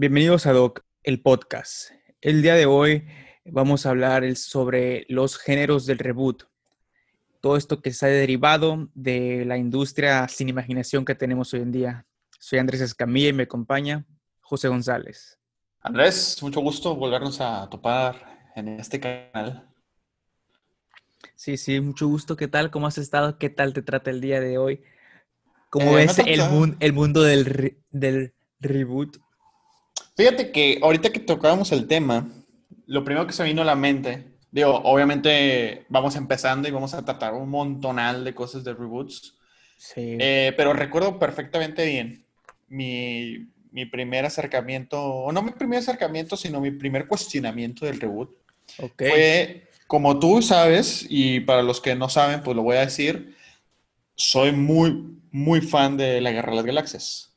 Bienvenidos a Doc, el podcast. El día de hoy vamos a hablar sobre los géneros del reboot. Todo esto que se ha derivado de la industria sin imaginación que tenemos hoy en día. Soy Andrés Escamilla y me acompaña José González. Andrés, mucho gusto volvernos a topar en este canal. Sí, sí, mucho gusto. ¿Qué tal? ¿Cómo has estado? ¿Qué tal te trata el día de hoy? ¿Cómo eh, ves el, el, mundo del, del reboot? Fíjate que ahorita que tocábamos el tema, lo primero que se vino a la mente, digo, obviamente vamos empezando y vamos a tratar un montonal de cosas de reboots. Sí. Eh, pero recuerdo perfectamente bien mi, mi, primer acercamiento, o no mi primer acercamiento, sino mi primer cuestionamiento del reboot. Okay. Fue, como tú sabes, y para los que no saben, pues lo voy a decir, soy muy, muy fan de La Guerra de las Galaxias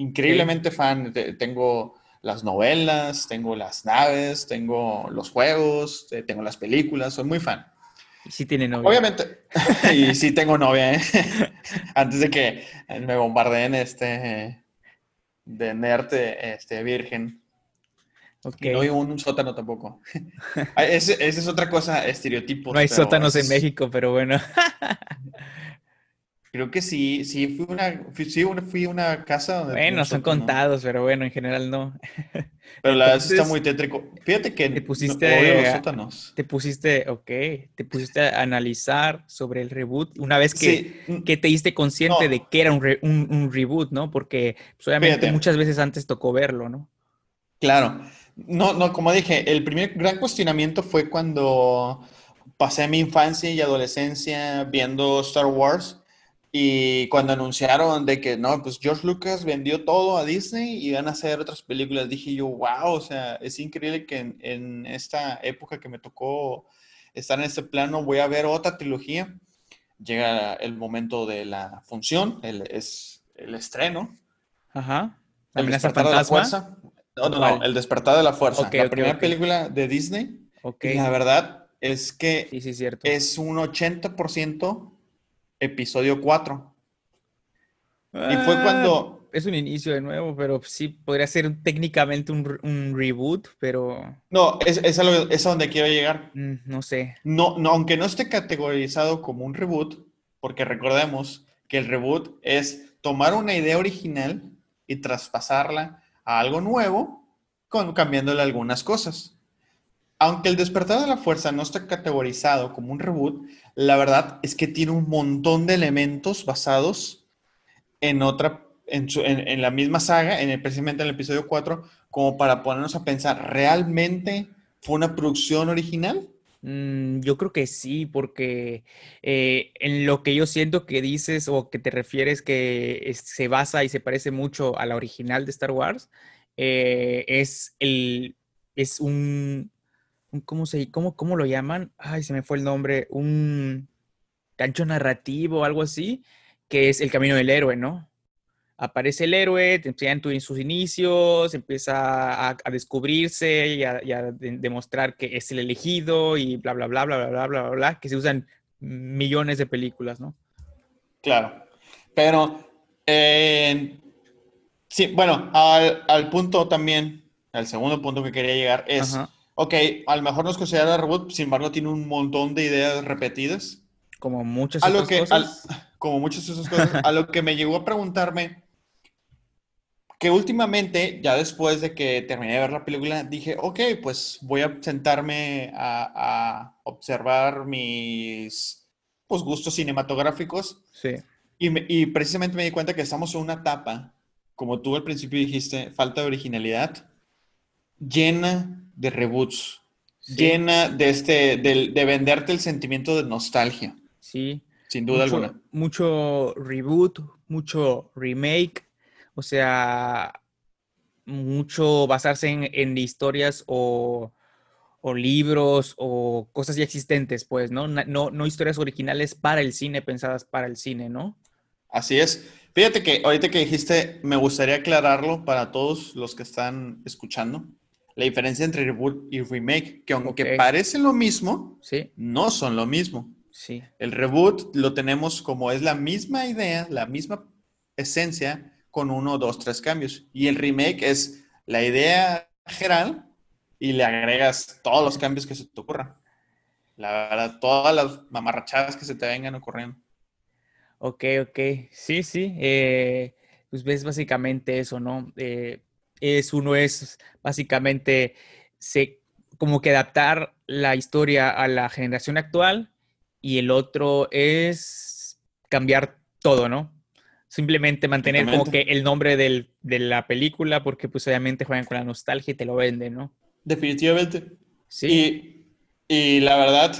increíblemente fan. Tengo las novelas, tengo las naves, tengo los juegos, tengo las películas, soy muy fan. Y sí tiene novia. Obviamente. y sí tengo novia, ¿eh? Antes de que me bombardeen este de nerd este, virgen. Okay. Y no hay un, sótano tampoco. Esa es otra cosa, estereotipo. No hay sótanos en México, pero bueno. Creo que sí, sí, fui una, fui, una casa donde... Bueno, son contados, pero bueno, en general no. Pero la verdad está muy tétrico. Fíjate que te pusiste, los sótanos. Te pusiste, ok, te pusiste a analizar sobre el reboot una vez que, que te diste consciente de que era un, un, reboot, ¿no? Porque pues, obviamente muchas veces antes tocó verlo, ¿no? Claro. No, no, como dije, el primer gran cuestionamiento fue cuando pasé mi infancia y adolescencia viendo Star Wars y cuando anunciaron de que no, pues George Lucas vendió todo a Disney y van a hacer otras películas, dije yo, wow, o sea, es increíble que en, esta época que me tocó estar en este plano, voy a ver otra trilogía. Llega el momento de la función, el, es el estreno. Ajá. El despertar de la fuerza. No, no, no, el despertar de la fuerza. la primera película de Disney. Y la verdad es que sí, sí, cierto. es un 80% episodio 4. y fue ah, cuando... Es un inicio de nuevo, pero sí podría ser técnicamente un, reboot, pero... No, es, es, a donde quiero llegar. Mm, no sé. No, no, aunque no esté categorizado como un reboot, porque recordemos que el reboot es tomar una idea original y traspasarla a algo nuevo, con, cambiándole algunas cosas. Aunque el despertar de la fuerza no está categorizado como un reboot, la verdad es que tiene un montón de elementos basados en otra, en, la misma saga, en precisamente en el episodio 4, como para ponernos a pensar, ¿realmente fue una producción original? Mm, yo creo que sí, porque eh, en lo que yo siento que dices o que te refieres que se basa y se parece mucho a la original de Star Wars, eh, es, el, es un, ¿cómo, se, cómo, ¿cómo lo llaman? Ay, se me fue el nombre, un gancho narrativo, algo así, que es el camino del héroe, ¿no? Aparece el héroe, te enseñan en sus inicios, empieza a, descubrirse y a, demostrar que es el elegido y bla, bla, bla, bla, bla, bla, bla, bla, que se usan millones de películas, ¿no? Claro, pero eh, sí, bueno, al, al, punto también, al segundo punto que quería llegar es ok, a lo mejor no es considerada reboot, sin embargo tiene un montón de ideas repetidas. Como muchas otras cosas. como muchas otras cosas. a lo que me llegó a preguntarme que últimamente, ya después de que terminé de ver la película, dije, ok, pues voy a sentarme a, observar mis pues, gustos cinematográficos. Sí. Y, y precisamente me di cuenta que estamos en una etapa, como tú al principio dijiste, falta de originalidad, llena de reboots, llena de, este, de, venderte el sentimiento de nostalgia. Sí. Sin duda alguna. Mucho reboot, mucho remake, o sea, mucho basarse en, historias o, libros o cosas ya existentes, pues, ¿no? ¿no? No historias originales para el cine, pensadas para el cine, ¿no? Así es. Fíjate que ahorita que dijiste, me gustaría aclararlo para todos los que están escuchando la diferencia entre reboot y remake, que aunque parecen lo mismo, ¿Sí? no son lo mismo. Sí. El reboot lo tenemos como es la misma idea, la misma esencia, con uno, dos, tres cambios. Y el remake es la idea general y le agregas todos los cambios que se te ocurran. La verdad, todas las mamarrachadas que se te vengan ocurriendo. Ok, ok. Sí, sí. Eh, pues ves básicamente eso, ¿no? Eh, es uno es básicamente se, como que adaptar la historia a la generación actual y el otro es cambiar todo, ¿no? Simplemente mantener como que el nombre del, de la película porque pues obviamente juegan con la nostalgia y te lo venden, ¿no? Definitivamente. Sí. Y, y la verdad,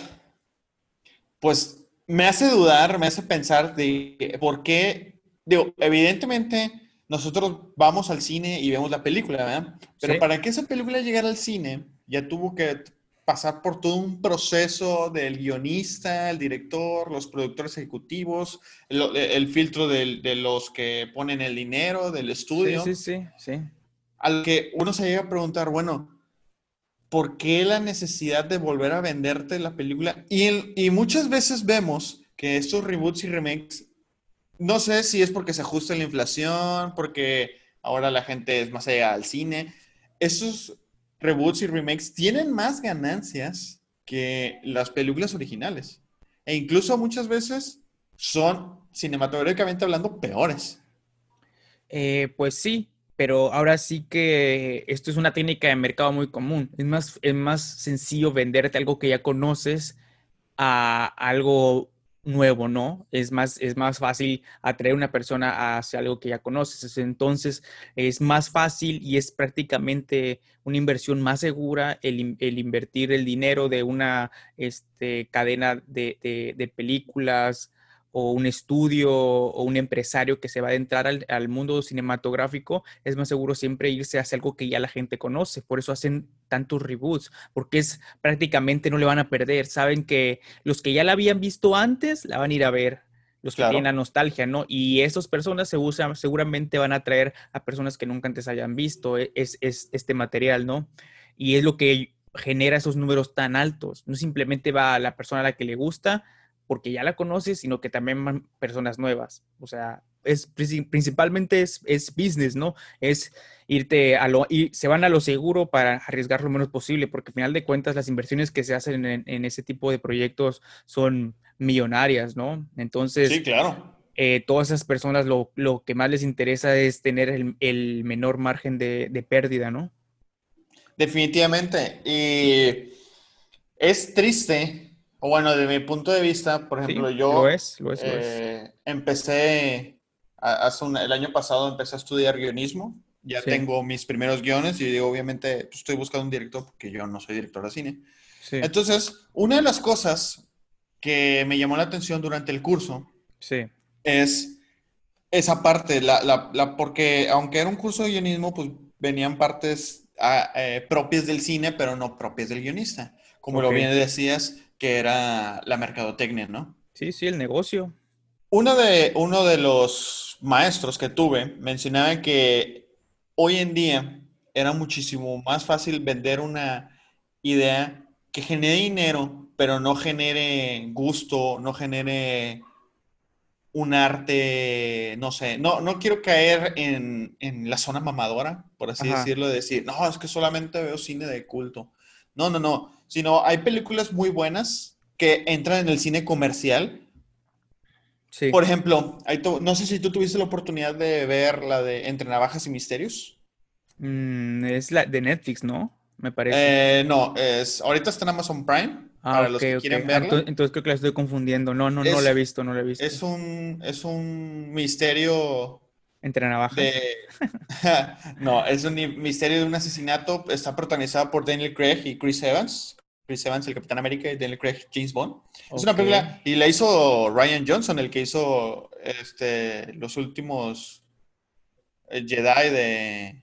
pues me hace dudar, me hace pensar de por qué, digo, evidentemente nosotros vamos al cine y vemos la película, ¿verdad? Pero para que esa película llegara al cine, ya tuvo que pasar por todo un proceso del guionista, el director, los productores ejecutivos, el, filtro de los que ponen el dinero, del estudio. Sí, sí, sí, sí. Al que uno se llega a preguntar, bueno, ¿por qué la necesidad de volver a venderte la película? Y, y muchas veces vemos que estos reboots y remakes, no sé si es porque se ajusta la inflación, porque ahora la gente es más allá al cine, esos reboots y remakes tienen más ganancias que las películas originales. E incluso muchas veces son, cinematográficamente hablando, peores. Eh, pues sí, pero ahora sí que esto es una técnica de mercado muy común. Es más, es más sencillo venderte algo que ya conoces a algo nuevo, ¿no? Es más, es más fácil atraer una persona hacia algo que ya conoces. Entonces, es más fácil y es prácticamente una inversión más segura el, invertir el dinero de una este, cadena de, de películas o un estudio o un empresario que se va a entrar al, mundo cinematográfico, es más seguro siempre irse hacia algo que ya la gente conoce. Por eso hacen tantos reboots, porque es prácticamente no le van a perder. Saben que los que ya la habían visto antes la van a ir a ver, los que tienen la nostalgia, ¿no? Y esas personas se usan, seguramente van a traer a personas que nunca antes hayan visto e, es, es, este material, ¿no? Y es lo que genera esos números tan altos. No simplemente va a la persona a la que le gusta, porque ya la conoces, sino que también personas nuevas. O sea, es principalmente es, es business, ¿no? Es irte a lo, y se van a lo seguro para arriesgar lo menos posible, porque al final de cuentas las inversiones que se hacen en, ese tipo de proyectos son millonarias, ¿no? Entonces, sí, claro. Eh, todas esas personas lo, lo, que más les interesa es tener el, el menor margen de, de pérdida, ¿no? Definitivamente. Y es triste o bueno, de mi punto de vista, por ejemplo, yo lo es, lo es, eh, empecé, hace el año pasado empecé a estudiar guionismo, ya tengo mis primeros guiones y digo, obviamente pues, estoy buscando un director porque yo no soy director de cine. Entonces, una de las cosas que me llamó la atención durante el curso es esa parte, la, la, porque aunque era un curso de guionismo, pues venían partes ah, eh, propias del cine, pero no propias del guionista. Como lo bien decías, que era la mercadotecnia, ¿no? Sí, sí, el negocio. Uno de, uno de los maestros que tuve mencionaba que hoy en día era muchísimo más fácil vender una idea que genere dinero, pero no genere gusto, no genere un arte, no sé, no, no quiero caer en, la zona mamadora, por así decirlo, de decir, no, es que solamente veo cine de culto. No, no, no sino hay películas muy buenas que entran en el cine comercial. Sí. Por ejemplo, no sé si tú tuviste la oportunidad de ver la de Entre Navajas y Misterios. Mm, es la de Netflix, ¿no? Me parece. Eh, no, es, ahorita está en Amazon Prime. Ah, para los que quieren verla. Entonces, entonces, creo que la estoy confundiendo. No, no, no la he visto, no la he visto. Es un, es un misterio entre navajas. no, es un misterio de un asesinato. Está protagonizado por Daniel Craig y Chris Evans. Chris Evans, el Capitán América, y Daniel Craig, James Bond. Es una película, y la hizo Ryan Johnson, el que hizo este, los últimos eh, Jedi de,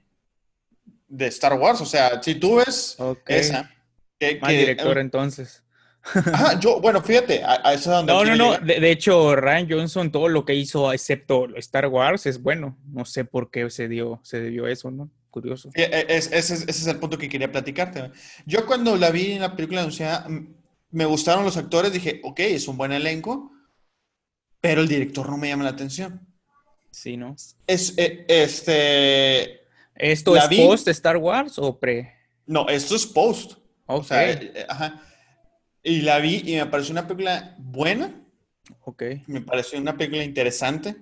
de Star Wars. O sea, si tú ves esa. Que, director entonces. Ajá, yo, bueno, fíjate, a, eso donde. No, no, no. De, hecho, Ryan Johnson, todo lo que hizo, excepto Star Wars, es bueno. No sé por qué se dio, se debió eso, ¿no? Curioso. E, ese, es, el punto que quería platicarte. Yo cuando la vi en la película anunciada, me gustaron los actores, dije, ok, es un buen elenco, pero el director no me llama la atención. Sí, ¿no? Es, e, este... ¿Esto es post Star Wars o pre? No, esto es post. O sea, eh, ajá. Y la vi y me pareció una película buena. Ok. Me pareció una película interesante.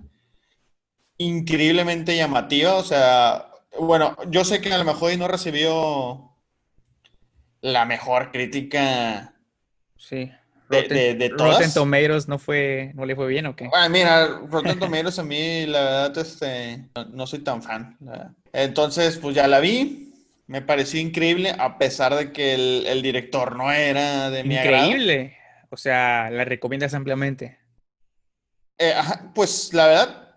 Increíblemente llamativa. O sea, bueno, yo sé que a lo mejor no recibió la mejor crítica. Sí. De, de, todas. Rotten Tomatoes no fue, no le fue bien o qué? Ah, mira, Rotten Tomatoes a mí, la verdad, este, no, soy tan fan. Entonces, pues ya la vi. Me pareció increíble, a pesar de que el, director no era de mi agrado. Increíble. O sea, la recomiendas ampliamente. Eh, pues la verdad,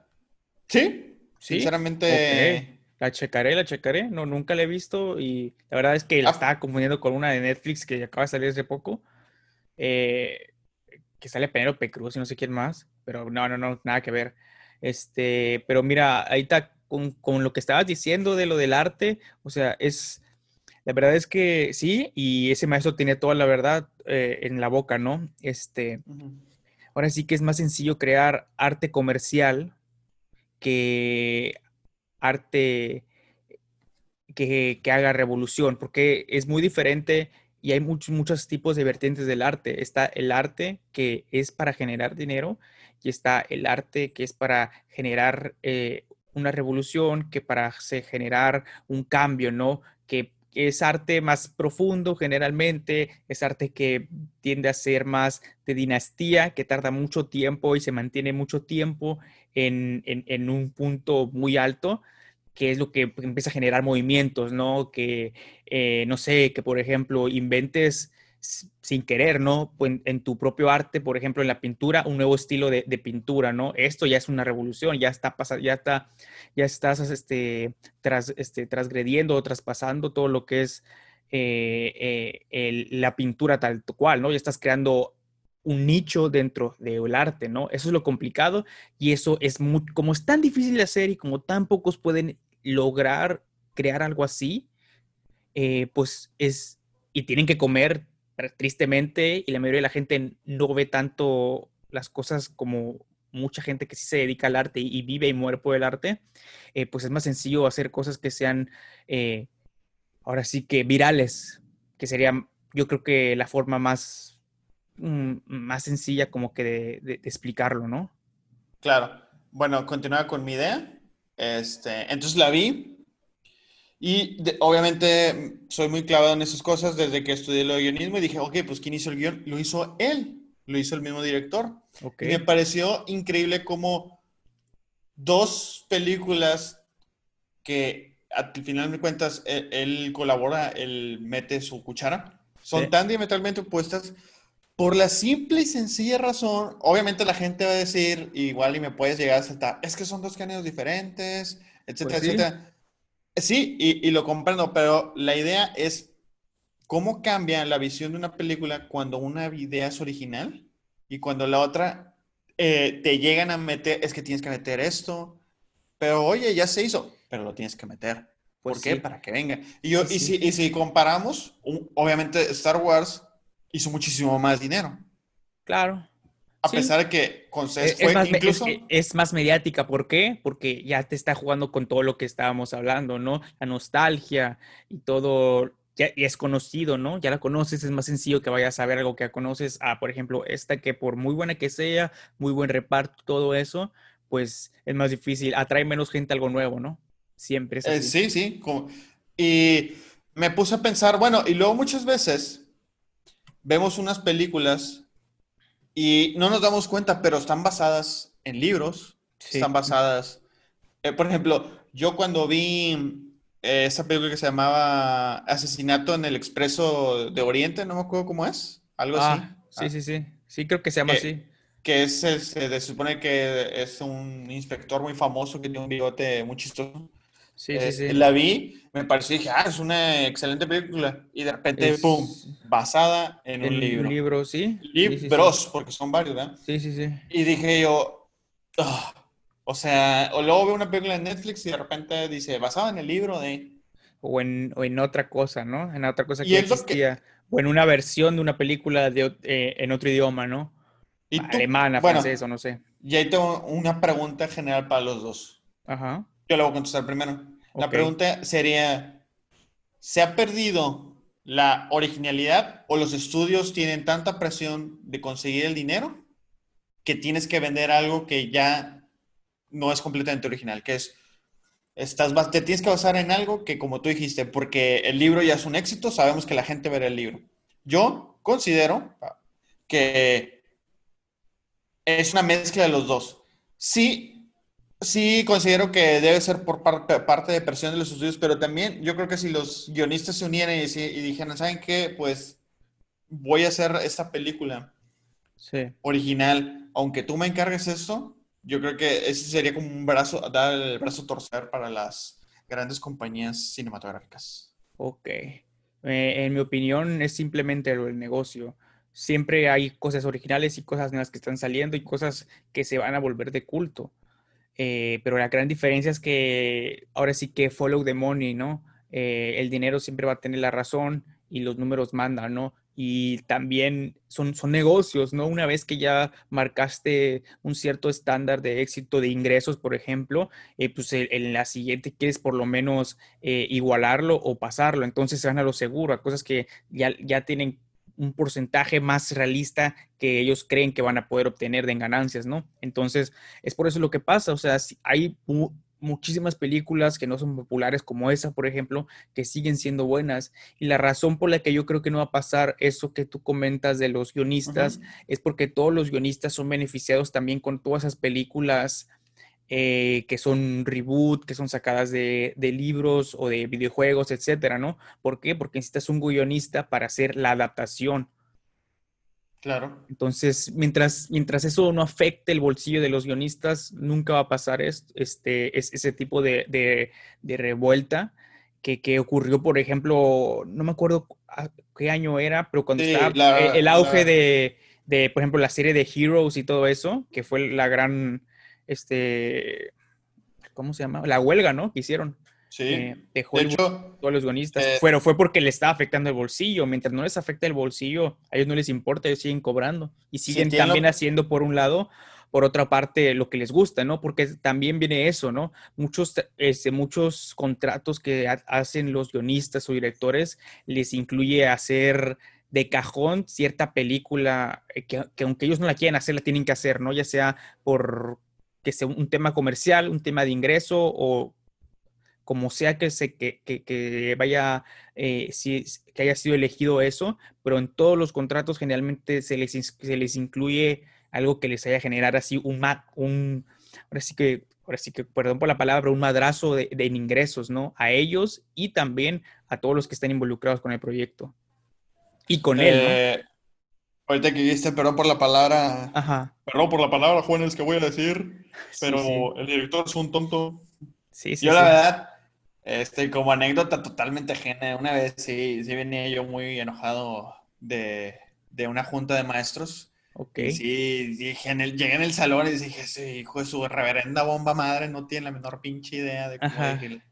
sí. Sinceramente. La checaré, la checaré. No, nunca la he visto y la verdad es que la ah. estaba confundiendo con una de Netflix que acaba de salir hace poco. Eh, que sale Penélope Cruz y no sé quién más. Pero no, no, no, nada que ver. Este, pero mira, ahí está con, con, lo que estabas diciendo de lo del arte, o sea, es, la verdad es que sí, y ese maestro tiene toda la verdad eh, en la boca, ¿no? Este, ahora sí que es más sencillo crear arte comercial que arte que, que haga revolución, porque es muy diferente y hay muchos, muchos tipos de vertientes del arte. Está el arte que es para generar dinero y está el arte que es para generar eh, una revolución, que para generar un cambio, ¿no? Que, es arte más profundo generalmente, es arte que tiende a ser más de dinastía, que tarda mucho tiempo y se mantiene mucho tiempo en, en un punto muy alto que es lo que empieza a generar movimientos, ¿no? Que, eh, no sé, que por ejemplo inventes sin querer, ¿no? Pues, en, tu propio arte, por ejemplo, en la pintura, un nuevo estilo de, pintura, ¿no? Esto ya es una revolución, ya está pasando, ya está, ya estás este, tras, este, transgrediendo o traspasando todo lo que es eh, eh, la pintura tal cual, ¿no? Ya estás creando un nicho dentro del arte, ¿no? Eso es lo complicado y eso es muy, como es tan difícil de hacer y como tan pocos pueden lograr crear algo así, eh, pues es, y tienen que comer tristemente, y la mayoría de la gente no ve tanto las cosas como mucha gente que sí se dedica al arte y, vive y muere por el arte, eh, pues es más sencillo hacer cosas que sean, eh, ahora sí que virales, que sería, yo creo que la forma más, mm, más sencilla como que de, explicarlo, ¿no? Claro. Bueno, continúa con mi idea. Este, entonces la vi y obviamente soy muy clavado en esas cosas desde que estudié lo de guionismo y dije, ok, pues ¿quién hizo el guion? Lo hizo él, lo hizo el mismo director. Y me pareció increíble como dos películas que al final de cuentas él, colabora, él mete su cuchara, son tan diametralmente opuestas por la simple y sencilla razón, obviamente la gente va a decir, igual y me puedes llegar a saltar, es que son dos géneros diferentes, etcétera, pues etcétera. Sí, y, y, lo comprendo, pero la idea es cómo cambia la visión de una película cuando una idea es original y cuando la otra eh, te llegan a meter, es que tienes que meter esto, pero oye, ya se hizo, pero lo tienes que meter. ¿Por pues qué? Para que venga. Y, yo, y, si, y si comparamos, obviamente Star Wars hizo muchísimo más dinero. Claro. A pesar de que con es, fue más, incluso... Es, más mediática. ¿Por qué? Porque ya te está jugando con todo lo que estábamos hablando, ¿no? La nostalgia y todo ya es conocido, ¿no? Ya la conoces, es más sencillo que vayas a ver algo que ya conoces. A, por ejemplo, esta que por muy buena que sea, muy buen reparto, todo eso, pues es más difícil, atrae menos gente a algo nuevo, ¿no? Siempre es eh, así. sí, sí. Y me puse a pensar, bueno, y luego muchas veces vemos unas películas y no nos damos cuenta, pero están basadas en libros, están basadas, eh, por ejemplo, yo cuando vi eh, esa película que se llamaba Asesinato en el Expreso de Oriente, no me acuerdo cómo es, algo así. Ah, sí, ah. sí, sí, sí, creo que se llama así. Que es, se supone que es un inspector muy famoso que tiene un bigote muy chistoso. Sí, sí, sí. La vi, me pareció, dije, ah, es una excelente película. Y de repente, ¡pum! Basada en un libro. Un libro, sí. Libros, porque son varios, ¿verdad? Sí, sí, sí. Y dije yo, ah", o sea, o luego veo una película en Netflix y de repente dice, basada en el libro de... O en, o en otra cosa, ¿no? En otra cosa que existía. O en una versión de una película de, eh, en otro idioma, ¿no? ¿Y Alemana, francés o no sé. Y ahí tengo una pregunta general para los dos. Ajá. Yo le voy a contestar primero. La pregunta sería, ¿se ha perdido la originalidad o los estudios tienen tanta presión de conseguir el dinero que tienes que vender algo que ya no es completamente original, que es, estás, te tienes que basar en algo que como tú dijiste, porque el libro ya es un éxito, sabemos que la gente verá el libro. Yo considero que es una mezcla de los dos. Sí, sí considero que debe ser por parte, de presión de los estudios, pero también yo creo que si los guionistas se unieran y, y dijeran, ¿saben qué? Pues voy a hacer esta película original, aunque tú me encargues esto, yo creo que ese sería como un brazo, dar el brazo torcer para las grandes compañías cinematográficas. Ok. Eh, en mi opinión, es simplemente el negocio. Siempre hay cosas originales y cosas nuevas que están saliendo y cosas que se van a volver de culto. Eh, pero la gran diferencia es que ahora sí que follow the money, ¿no? Eh, el dinero siempre va a tener la razón y los números mandan, ¿no? y también son, son negocios, ¿no? Una vez que ya marcaste un cierto estándar de éxito de ingresos, por ejemplo, eh, pues en la siguiente quieres por lo menos eh, igualarlo o pasarlo, entonces se van a lo seguro, a cosas que ya, ya tienen un porcentaje más realista que ellos creen que van a poder obtener de ganancias, ¿no? Entonces, es por eso lo que pasa, o sea, hay muchísimas películas que no son populares como esa, por ejemplo, que siguen siendo buenas. Y la razón por la que yo creo que no va a pasar eso que tú comentas de los guionistas es porque todos los guionistas son beneficiados también con todas esas películas eh, que son reboot, que son sacadas de, de, libros o de videojuegos, etcétera, ¿no? ¿Por qué? Porque necesitas un guionista para hacer la adaptación. Claro. Entonces, mientras, mientras eso no afecte el bolsillo de los guionistas, nunca va a pasar este, ese tipo de, revuelta que, ocurrió, por ejemplo, no me acuerdo qué año era, pero cuando estaba e, el auge de, por ejemplo, la serie de Heroes y todo eso, que fue la gran, este, ¿cómo se llama? La huelga, ¿no? Que hicieron. Sí. Eh, de hecho, todos los guionistas. Eh, pero fue porque le estaba afectando el bolsillo. Mientras no les afecta el bolsillo, a ellos no les importa, ellos siguen cobrando. Y siguen también haciendo, por un lado, por otra parte, lo que les gusta, ¿no? Porque también viene eso, ¿no? Muchos, este, muchos contratos que hacen los guionistas o directores les incluye hacer de cajón cierta película eh, que, que, aunque ellos no la quieran hacer, la tienen que hacer, ¿no? Ya sea por que sea un tema comercial, un tema de ingreso o como sea que, se, que, vaya, eh, si, que haya sido elegido eso, pero en todos los contratos generalmente se les, se les incluye algo que les haya generar así un, un ahora sí que, ahora sí que, perdón por la palabra, un madrazo de, de, ingresos, ¿no? A ellos y también a todos los que están involucrados con el proyecto. Y con él, ¿no? Ahorita que dijiste, perdón por la palabra, Ajá. perdón por la palabra, jóvenes, que voy a decir, pero el director es un tonto. Sí, sí, Yo la verdad este, como anécdota totalmente ajena, una vez sí, sí venía yo muy enojado de, de una junta de maestros. Ok. sí, dije en el, llegué en el salón y dije, ese hijo de su reverenda bomba madre no tiene la menor pinche idea de cómo decirle.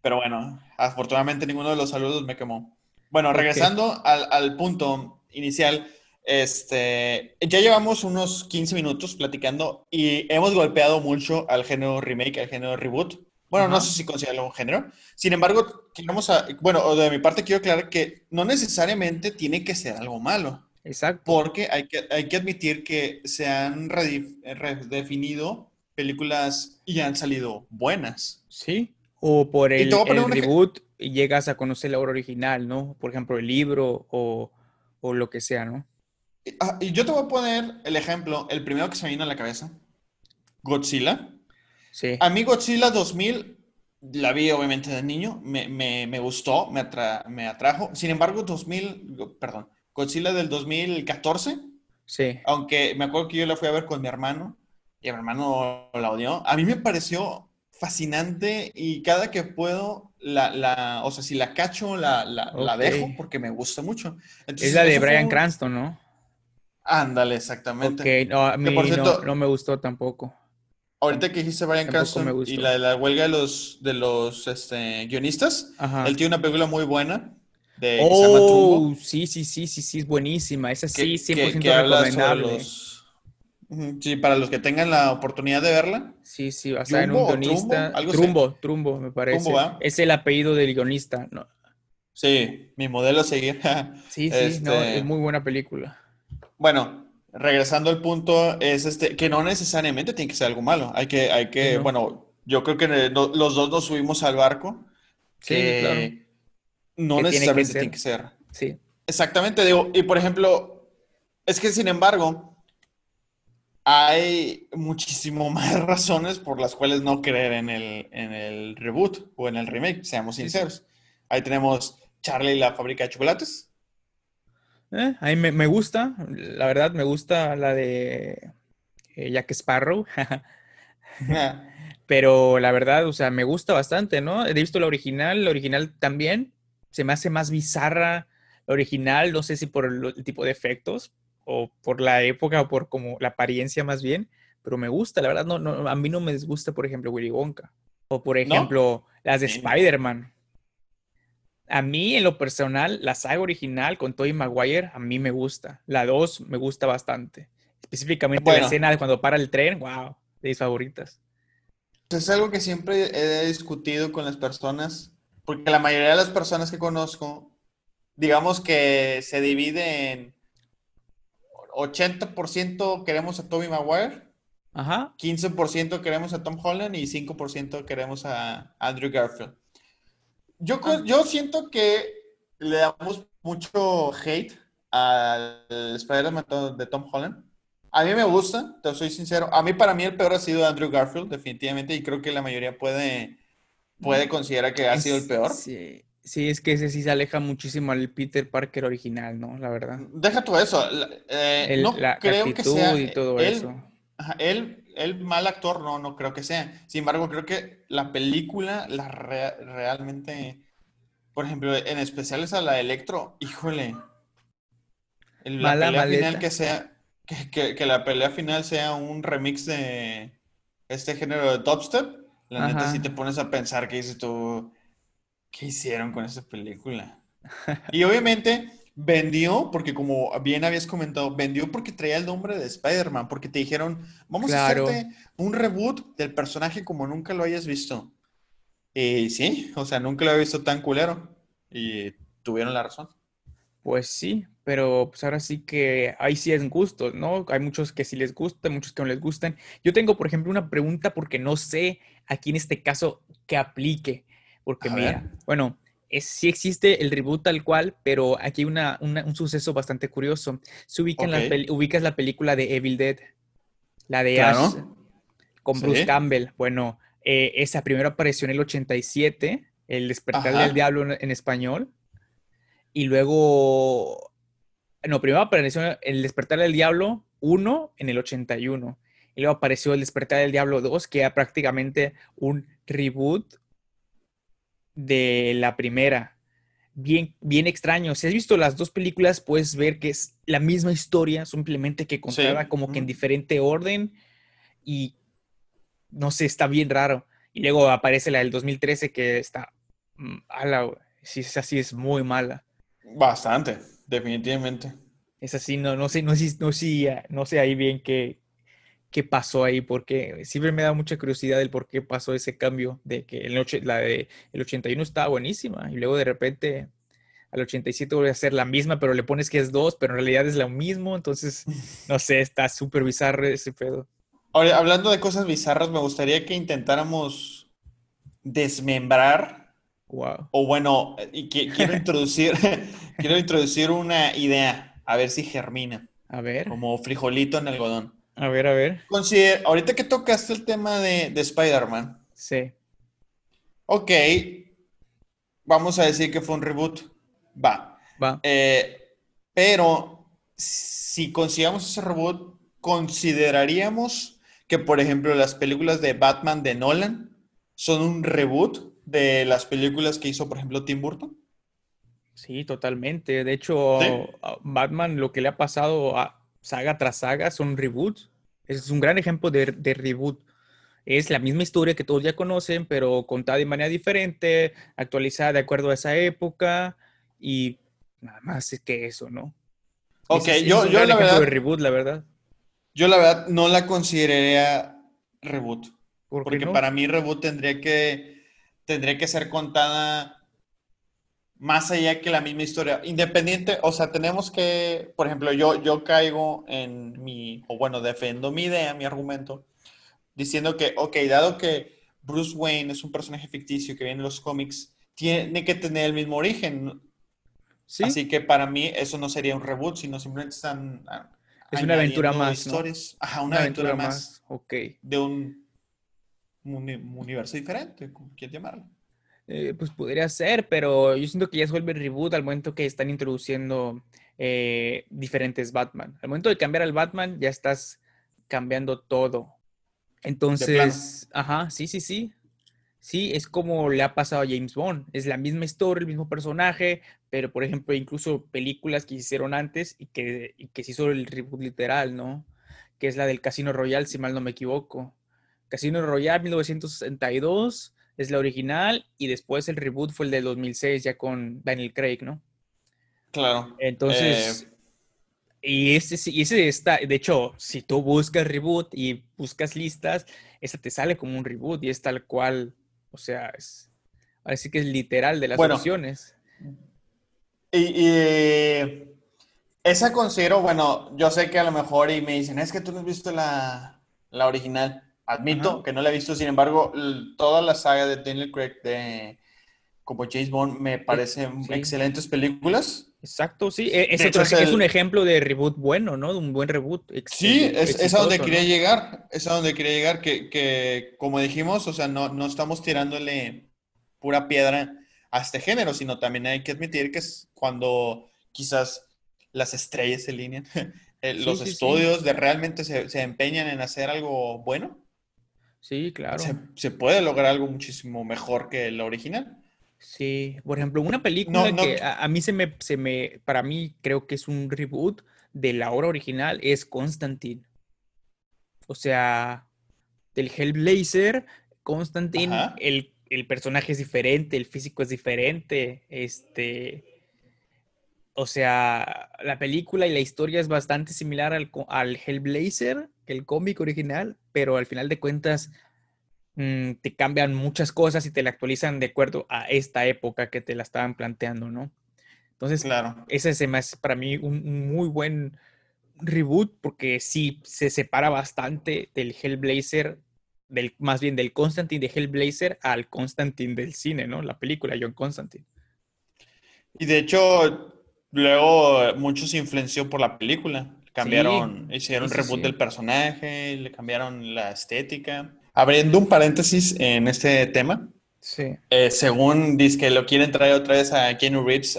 Pero bueno, afortunadamente ninguno de los saludos me quemó. Bueno, regresando al, al, punto inicial, este, ya llevamos unos 15 minutos platicando y hemos golpeado mucho al género remake, al género reboot. Bueno, no sé si considerarlo un género. Sin embargo, queremos a, bueno, de mi parte quiero aclarar que no necesariamente tiene que ser algo malo. Exacto. Porque hay que, hay que admitir que se han redefinido películas y han salido buenas. Sí. O por el, el reboot llegas a conocer la obra original, ¿no? Por ejemplo, el libro o, o lo que sea, ¿no? Ah, y yo te voy a poner el ejemplo, el primero que se me vino a la cabeza. Godzilla. A mí Godzilla 2000 la vi obviamente de niño, me, gustó, me, me atrajo. Sin embargo, 2000, perdón, Godzilla del 2014, sí. aunque me acuerdo que yo la fui a ver con mi hermano y mi hermano la odió, a mí me pareció fascinante y cada que puedo, la, la o sea, si la cacho, la, la, dejo porque me gusta mucho. es la de Brian Cranston, ¿no? Ándale, exactamente. no, a mí no me gustó tampoco. Ahorita que dijiste Brian Cranston y la de la huelga de los, de los este, guionistas, él tiene una película muy buena. De, oh, sí, sí, sí, sí, sí, es buenísima. Esa sí, 100% recomendable. Los, Sí, para los que tengan la oportunidad de verla. Sí, sí, basada en un guionista. Trumbo, Trumbo, me parece. es el apellido del guionista, ¿no? Sí, mi modelo a seguir. sí, sí, no, este es muy buena película. Bueno, regresando al punto, es este, que no necesariamente tiene que ser algo malo. Hay que, hay que, bueno, yo creo que los dos nos subimos al barco. Sí, claro. No necesariamente tiene que, ser. Sí. Exactamente, digo, y por ejemplo, es que sin embargo, hay muchísimo más razones por las cuales no creer en el, en el reboot o en el remake, seamos sinceros. Ahí tenemos Charlie y la fábrica de chocolates. Eh, a mí me, gusta, la verdad me gusta la de eh, Jack Sparrow. Pero la verdad, o sea, me gusta bastante, ¿no? He visto la original, la original también. Se me hace más bizarra la original, no sé si por el, tipo de efectos o por la época o por como la apariencia más bien, pero me gusta, la verdad, no, no, a mí no me disgusta, por ejemplo, Willy Wonka. O por ejemplo, las de Spider-Man. A mí, en lo personal, la saga original con Tobey Maguire, a mí me gusta. La 2 me gusta bastante. Específicamente la escena de cuando para el tren, wow, de mis favoritas. Es algo que siempre he discutido con las personas, porque la mayoría de las personas que conozco, digamos que se divide en 80% queremos a Toby Maguire, Ajá. 15% queremos a Tom Holland y 5% queremos a Andrew Garfield. Yo, ah. yo siento que le damos mucho hate al Spider-Man de Tom Holland a mí me gusta, te soy sincero. A mí, para mí, el peor ha sido Andrew Garfield, definitivamente, y creo que la mayoría puede, puede considerar que ha sido el peor. Sí, sí, es que ese sí se aleja muchísimo al Peter Parker original, ¿no? La verdad. Deja tú eso. Eh, no creo que sea. Y todo él, eso. él, mal actor, no, no creo que sea. Sin embargo, creo que la película, la realmente. Por ejemplo, en especiales a la Electro, híjole. La Mala final que sea que, la pelea final sea un remix de este género de dubstep, la neta sí te pones a pensar que dices tú, ¿qué hicieron con esa película? y obviamente vendió, porque como bien habías comentado, vendió porque traía el nombre de Spider-Man, porque te dijeron, vamos a hacerte un reboot del personaje como nunca lo hayas visto. Y sí, o sea, nunca lo había visto tan culero. Y tuvieron la razón. Pues sí, pero pues ahora sí que ahí sí es gusto, ¿no? Hay muchos que sí les gusta, muchos que no les gustan. Yo tengo, por ejemplo, una pregunta porque no sé aquí en este caso qué aplique, porque mira, bueno, es, sí existe el reboot tal cual, pero aquí hay una, un suceso bastante curioso. Se ubica la ubicas la película de Evil Dead, la de Ash, con Bruce Campbell. Bueno, eh, esa primero apareció en el 87, El despertar del diablo en español y luego, no, primero apareció El despertar del diablo 1 en el 81. Y luego apareció El despertar del diablo 2, que era prácticamente un reboot de la primera. Bien, bien extraño. Si has visto las dos películas, puedes ver que es la misma historia, simplemente que contada como que en diferente orden. Y no sé, está bien raro. Y luego aparece la del 2013 que está. Ala, si es así, es muy mala. Bastante, definitivamente. Es así, no, no sé, no sé, no sé, no sé ahí bien qué, qué pasó ahí, porque siempre me da mucha curiosidad el por qué pasó ese cambio de que el, la de el 81 estaba buenísima y luego de repente al 87 vuelve a ser la misma, pero le pones que es dos, pero en realidad es lo mismo, entonces, no sé, está súper bizarro ese pedo. Ahora, hablando de cosas bizarras, me gustaría que intentáramos desmembrar o bueno, y quiero introducir, quiero introducir una idea, a ver si germina. A ver. Como frijolito en algodón. A ver, a ver. ahorita que tocaste el tema de, Spider-Man. Sí. Ok. Vamos a decir que fue un reboot. Va. Va. Eh, pero si consigamos ese reboot, consideraríamos que, por ejemplo, las películas de Batman de Nolan son un reboot de las películas que hizo, por ejemplo, Tim Burton? Sí, totalmente. De hecho, Batman lo que le ha pasado a saga tras saga son reboots. Es un gran ejemplo de, reboot. Es la misma historia que todos ya conocen, pero contada de manera diferente, actualizada de acuerdo a esa época y nada más es que eso, ¿no? Ok, yo, yo la verdad... reboot, la verdad. Yo la verdad no la consideraría reboot. porque para mí reboot tendría que, tendría que ser contada más allá que la misma historia. Independiente, o sea, tenemos que, por ejemplo, yo, yo caigo en mi, o bueno, defendo mi idea, mi argumento, diciendo que, ok, dado que Bruce Wayne es un personaje ficticio que viene en los cómics, tiene que tener el mismo origen. ¿Sí? Así que para mí eso no sería un reboot, sino simplemente están... Es una aventura más. Historias. Ajá, una, aventura, más. De un, universo diferente, ¿quién llamarlo? Eh, pues podría ser, pero yo siento que ya se vuelve reboot al momento que están introduciendo eh, diferentes Batman. Al momento de cambiar al Batman, ya estás cambiando todo. Entonces, ajá, sí, sí, sí. Sí, es como le ha pasado a James Bond. Es la misma historia, el mismo personaje, pero por ejemplo, incluso películas que hicieron antes y que, y que se hizo el reboot literal, ¿no? Que es la del Casino Royale, si mal no me equivoco. Casino Royale 1962 es la original y después el reboot fue el de 2006 ya con Daniel Craig, ¿no? Claro. Entonces, eh, y ese, y ese está, de hecho, si tú buscas reboot y buscas listas, esa te sale como un reboot y es tal cual, o sea, es, ahora sí que es literal de las opciones. Y, esa considero, bueno, yo sé que a lo mejor y me dicen, es que tú no has visto la, la original. Admito que no la he visto, sin embargo, toda la saga de Daniel Craig de como James Bond me parecen excelentes películas. Exacto, sí. E, es, es, un ejemplo de reboot bueno, ¿no? De un buen reboot. Sí, es, a donde quería llegar. Es a donde quería llegar. Que, que, como dijimos, o sea, no, no estamos tirándole pura piedra a este género, sino también hay que admitir que es cuando quizás las estrellas se alinean, eh, los estudios de realmente se, se empeñan en hacer algo bueno Sí, claro. Se, puede lograr algo muchísimo mejor que el original. Sí, por ejemplo, una película que a, mí se me, se me, para mí creo que es un reboot de la obra original es Constantine. O sea, del Hellblazer, Constantine, el, el, personaje es diferente, el físico es diferente, este, o sea, la película y la historia es bastante similar al, al Hellblazer, el cómic original, pero al final de cuentas mm, te cambian muchas cosas y te la actualizan de acuerdo a esta época que te la estaban planteando, ¿no? Entonces, claro. ese es para mí un, muy buen reboot porque sí se separa bastante del Hellblazer, del, más bien del Constantine de Hellblazer al Constantine del cine, ¿no? La película John Constantine. Y de hecho, luego muchos se influenció por la película. Cambiaron, hicieron un reboot del personaje, le cambiaron la estética. Abriendo un paréntesis en este tema. Sí. Eh, según dice que lo quieren traer otra vez a Keanu Reeves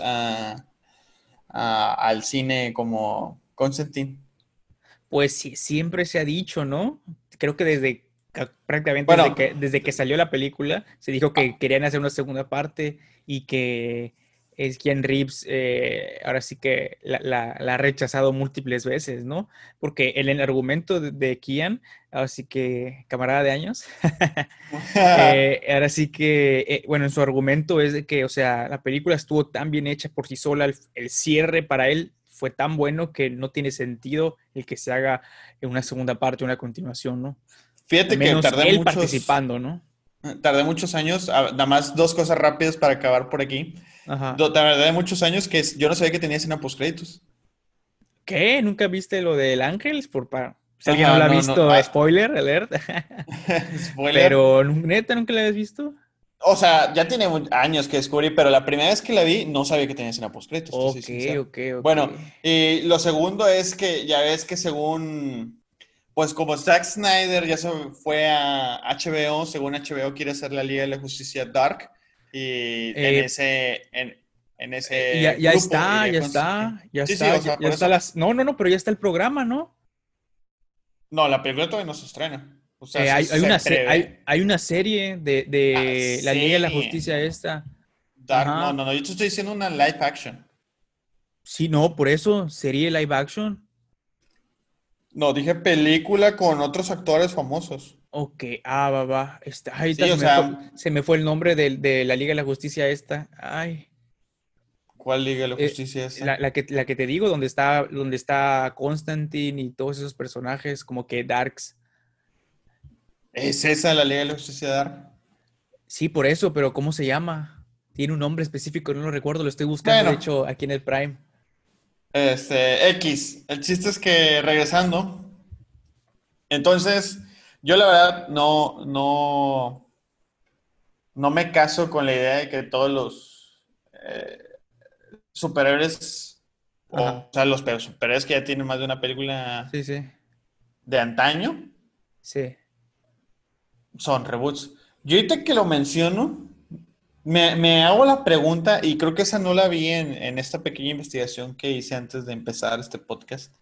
al cine como Constantine. Pues sí, siempre se ha dicho, ¿no? Creo que desde prácticamente desde, que, desde que salió la película se dijo que querían hacer una segunda parte y que es quien Reeves eh, ahora sí que la, ha rechazado múltiples veces, ¿no? Porque en el argumento de, de Kian, ahora sí que camarada de años, eh, ahora sí que, eh, bueno, en su argumento es de que, o sea, la película estuvo tan bien hecha por sí sola, el, cierre para él fue tan bueno que no tiene sentido el que se haga en una segunda parte, una continuación, ¿no? Fíjate que tardé él participando, ¿no? Tardé muchos años, ah, nada más dos cosas rápidas para acabar por aquí. Ajá. De muchos años que yo no sabía que tenía escena postcréditos. ¿Qué? ¿Nunca viste lo del Ángel? Por Si alguien no lo ha visto, spoiler, alert. spoiler. Pero neta, ¿nunca la habías visto? O sea, ya tiene años que descubrí, pero la primera vez que la vi no sabía que tenía escena postcréditos. Ok, ok, ok. Bueno, y lo segundo es que ya ves que según, pues como Zack Snyder ya se fue a HBO, según HBO quiere hacer la Liga de la Justicia Dark, y en eh, ese. En, ese ya, ya está, ya está, ya está, ya, está las... No, no, no, pero ya está el programa, ¿no? No, la película todavía no se estrena. O sea, eh, hay, hay, una hay, hay, una serie de, de ah, la Liga de la Justicia esta. no, no, no, yo te estoy diciendo una live action. Sí, no, por eso, serie live action. No, dije película con otros actores famosos. Ok, ah, va, va. Está, ahí se, me fue, el nombre de, la Liga de la Justicia esta. Ay. ¿Cuál Liga de la eh, Justicia es? La, que, la que te digo, donde está, donde está Constantine y todos esos personajes, como que Darks. ¿Es esa la Liga de la Justicia Dark? Sí, por eso, pero ¿cómo se llama? Tiene un nombre específico, no lo recuerdo, lo estoy buscando, de hecho, aquí en el Prime. Este, X. El chiste es que regresando. Entonces, yo la verdad no, no, no me caso con la idea de que todos los eh, superhéroes, o, sea, los superhéroes que ya tienen más de una película de antaño, sí. son reboots. Yo ahorita que lo menciono, me, hago la pregunta, y creo que esa no la vi en, esta pequeña investigación que hice antes de empezar este podcast.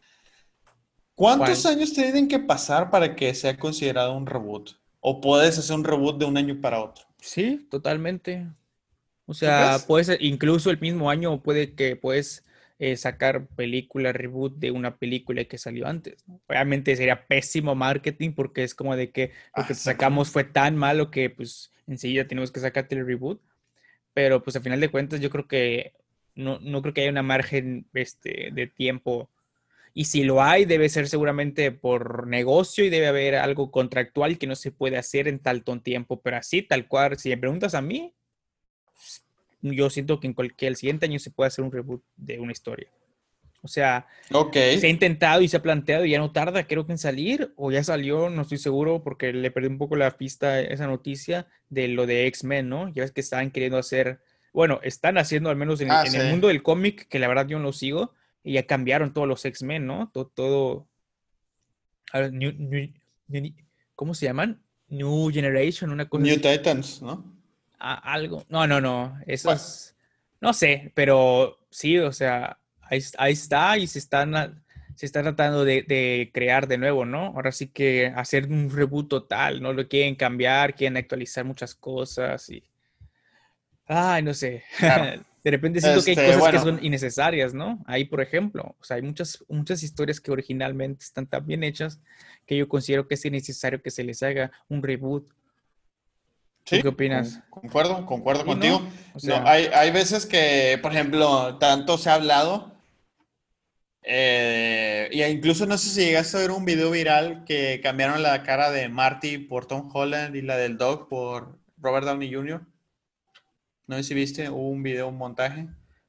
¿Cuántos años tienen que pasar para que sea considerado un reboot? ¿O puedes hacer un reboot de un año para otro? Sí, totalmente. O sea, puede incluso el mismo año puede que puedes eh, sacar película, reboot de una película que salió antes. Obviamente sería pésimo marketing porque es como de que lo que sacamos fue tan malo que pues enseguida tenemos que sacarte el reboot. Pero pues a final de cuentas yo creo que no, no creo que haya una margen este, de tiempo. Y si lo hay, debe ser seguramente por negocio y debe haber algo contractual que no se puede hacer en tal tiempo. Pero así, tal cual, si me preguntas a mí, yo siento que en cualquier el siguiente año se puede hacer un reboot de una historia. O sea, se ha intentado y se ha planteado y ya no tarda, creo que en salir, o ya salió, no estoy seguro, porque le perdí un poco la pista a esa noticia de lo de X-Men, ¿no? Ya ves que estaban queriendo hacer, bueno, están haciendo al menos en, ah, el mundo del cómic, que la verdad yo no lo sigo, y ya cambiaron todos los X-Men, ¿no? Todo, todo ¿cómo se llaman? New Generation, una cosa. New Titans, ¿no? algo. No, no, no. Eso es. No sé, pero sí, o sea, ahí, está y se están se está tratando de, crear de nuevo, ¿no? Ahora sí que hacer un reboot total, ¿no? Lo quieren cambiar, quieren actualizar muchas cosas y... Ay, no sé. de repente siento que hay este, cosas que son innecesarias, ¿no? Ahí, por ejemplo, o sea, hay muchas, muchas historias que originalmente están tan bien hechas que yo considero que es innecesario que se les haga un reboot ¿Qué opinas? Concuerdo, concuerdo contigo. hay, veces que, por ejemplo, tanto se ha hablado, eh, y incluso no sé si llegaste a ver un video viral que cambiaron la cara de Marty por Tom Holland y la del Dog por Robert Downey Jr. No sé si viste, hubo un video, un montaje.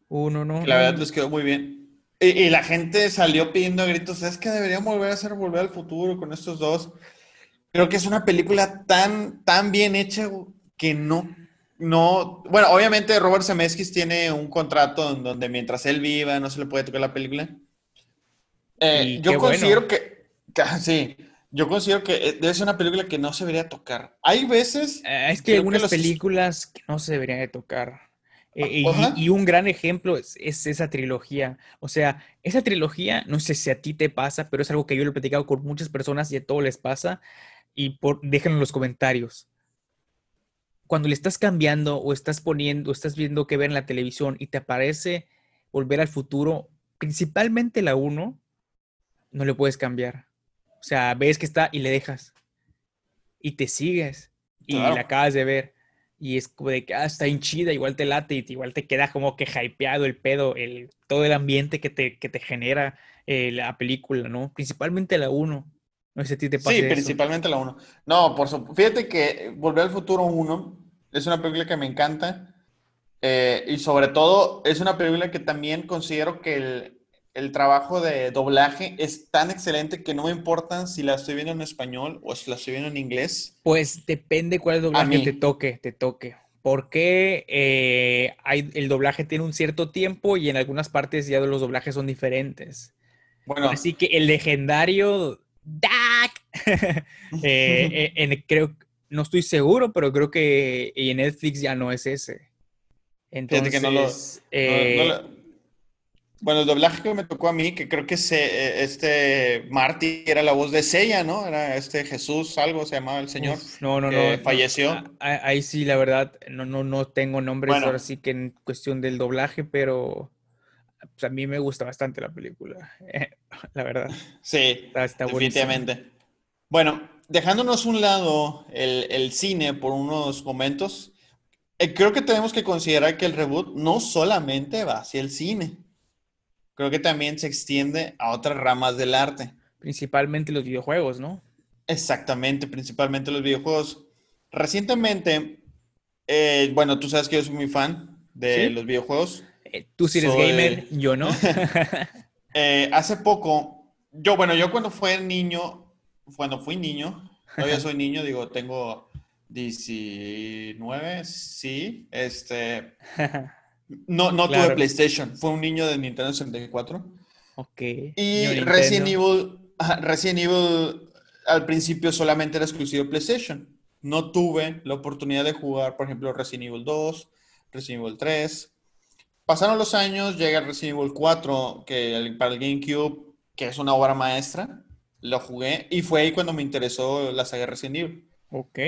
Uno, no. la verdad les quedó muy bien. Y, la gente salió pidiendo gritos, es que deberíamos volver a hacer Volver al Futuro con estos dos. Creo que es una película tan, tan bien hecha que no, no, bueno, obviamente Robert Zemeckis tiene un contrato en donde mientras él viva no se le puede tocar la película. Eh, yo considero que, sí, yo considero que eh, debe ser una película que no se debería tocar. Hay veces... Eh, es que hay algunas películas que no se deberían de tocar. y, un gran ejemplo es, es, esa trilogía. O sea, esa trilogía, no sé si a ti te pasa, pero es algo que yo lo he platicado con muchas personas y a todos les pasa y por, déjenlo en los comentarios. Cuando le estás cambiando o estás poniendo, o estás viendo que ver en la televisión y te aparece Volver al Futuro, principalmente la 1, no le puedes cambiar. O sea, ves que está y le dejas. Y te sigues. Y la acabas de ver. Y es como de que ah, está hinchida, igual te late y igual te queda como que hypeado el pedo, el, todo el ambiente que te, que te genera eh, la película, ¿no? Principalmente la 1. No sé si te Sí, principalmente la 1. No, por supuesto. Fíjate que Volver al Futuro 1 es una película que me encanta. Eh, y sobre todo, es una película que también considero que el, el, trabajo de doblaje es tan excelente que no me importa si la estoy viendo en español o si la estoy viendo en inglés. Pues depende cuál doblaje te toque, te toque. Porque eh, hay, el doblaje tiene un cierto tiempo y en algunas partes ya los doblajes son diferentes. Bueno. Así que el legendario Dak. Eh, eh, creo, no estoy seguro, pero creo que en Netflix ya no es ese. Entonces, eh, bueno, el doblaje que me tocó a mí, que creo que se, este Marty era la voz de Sella, ¿no? Era este Jesús, algo se llamaba el señor. no, no, no. Falleció. Ahí sí, la verdad, no, no, no tengo nombres ahora sí que en cuestión del doblaje, pero pues a mí me gusta bastante la película, la verdad. Sí, definitivamente. Bueno, dejándonos un lado el, cine por unos momentos, eh, creo que tenemos que considerar que el reboot no solamente va hacia el cine. Creo que también se extiende a otras ramas del arte. Principalmente los videojuegos, ¿no? Exactamente, principalmente los videojuegos. Recientemente, eh, bueno, tú sabes que yo soy muy fan de los videojuegos. Eh, tú sí eres gamer, yo no. hace poco, yo, bueno, yo cuando fui niño, cuando fui niño, todavía soy niño, digo, tengo 19, sí. Este. No, no tuve PlayStation. Fue un niño de Nintendo 64. Ok. Y Resident Evil, Resident Evil al principio solamente era exclusivo de PlayStation. No tuve la oportunidad de jugar, por ejemplo, Resident Evil 2, Resident Evil 3. Pasaron los años, llega Resident Evil 4, que para el GameCube, que es una obra maestra, lo jugué y fue ahí cuando me interesó la saga Resident Evil.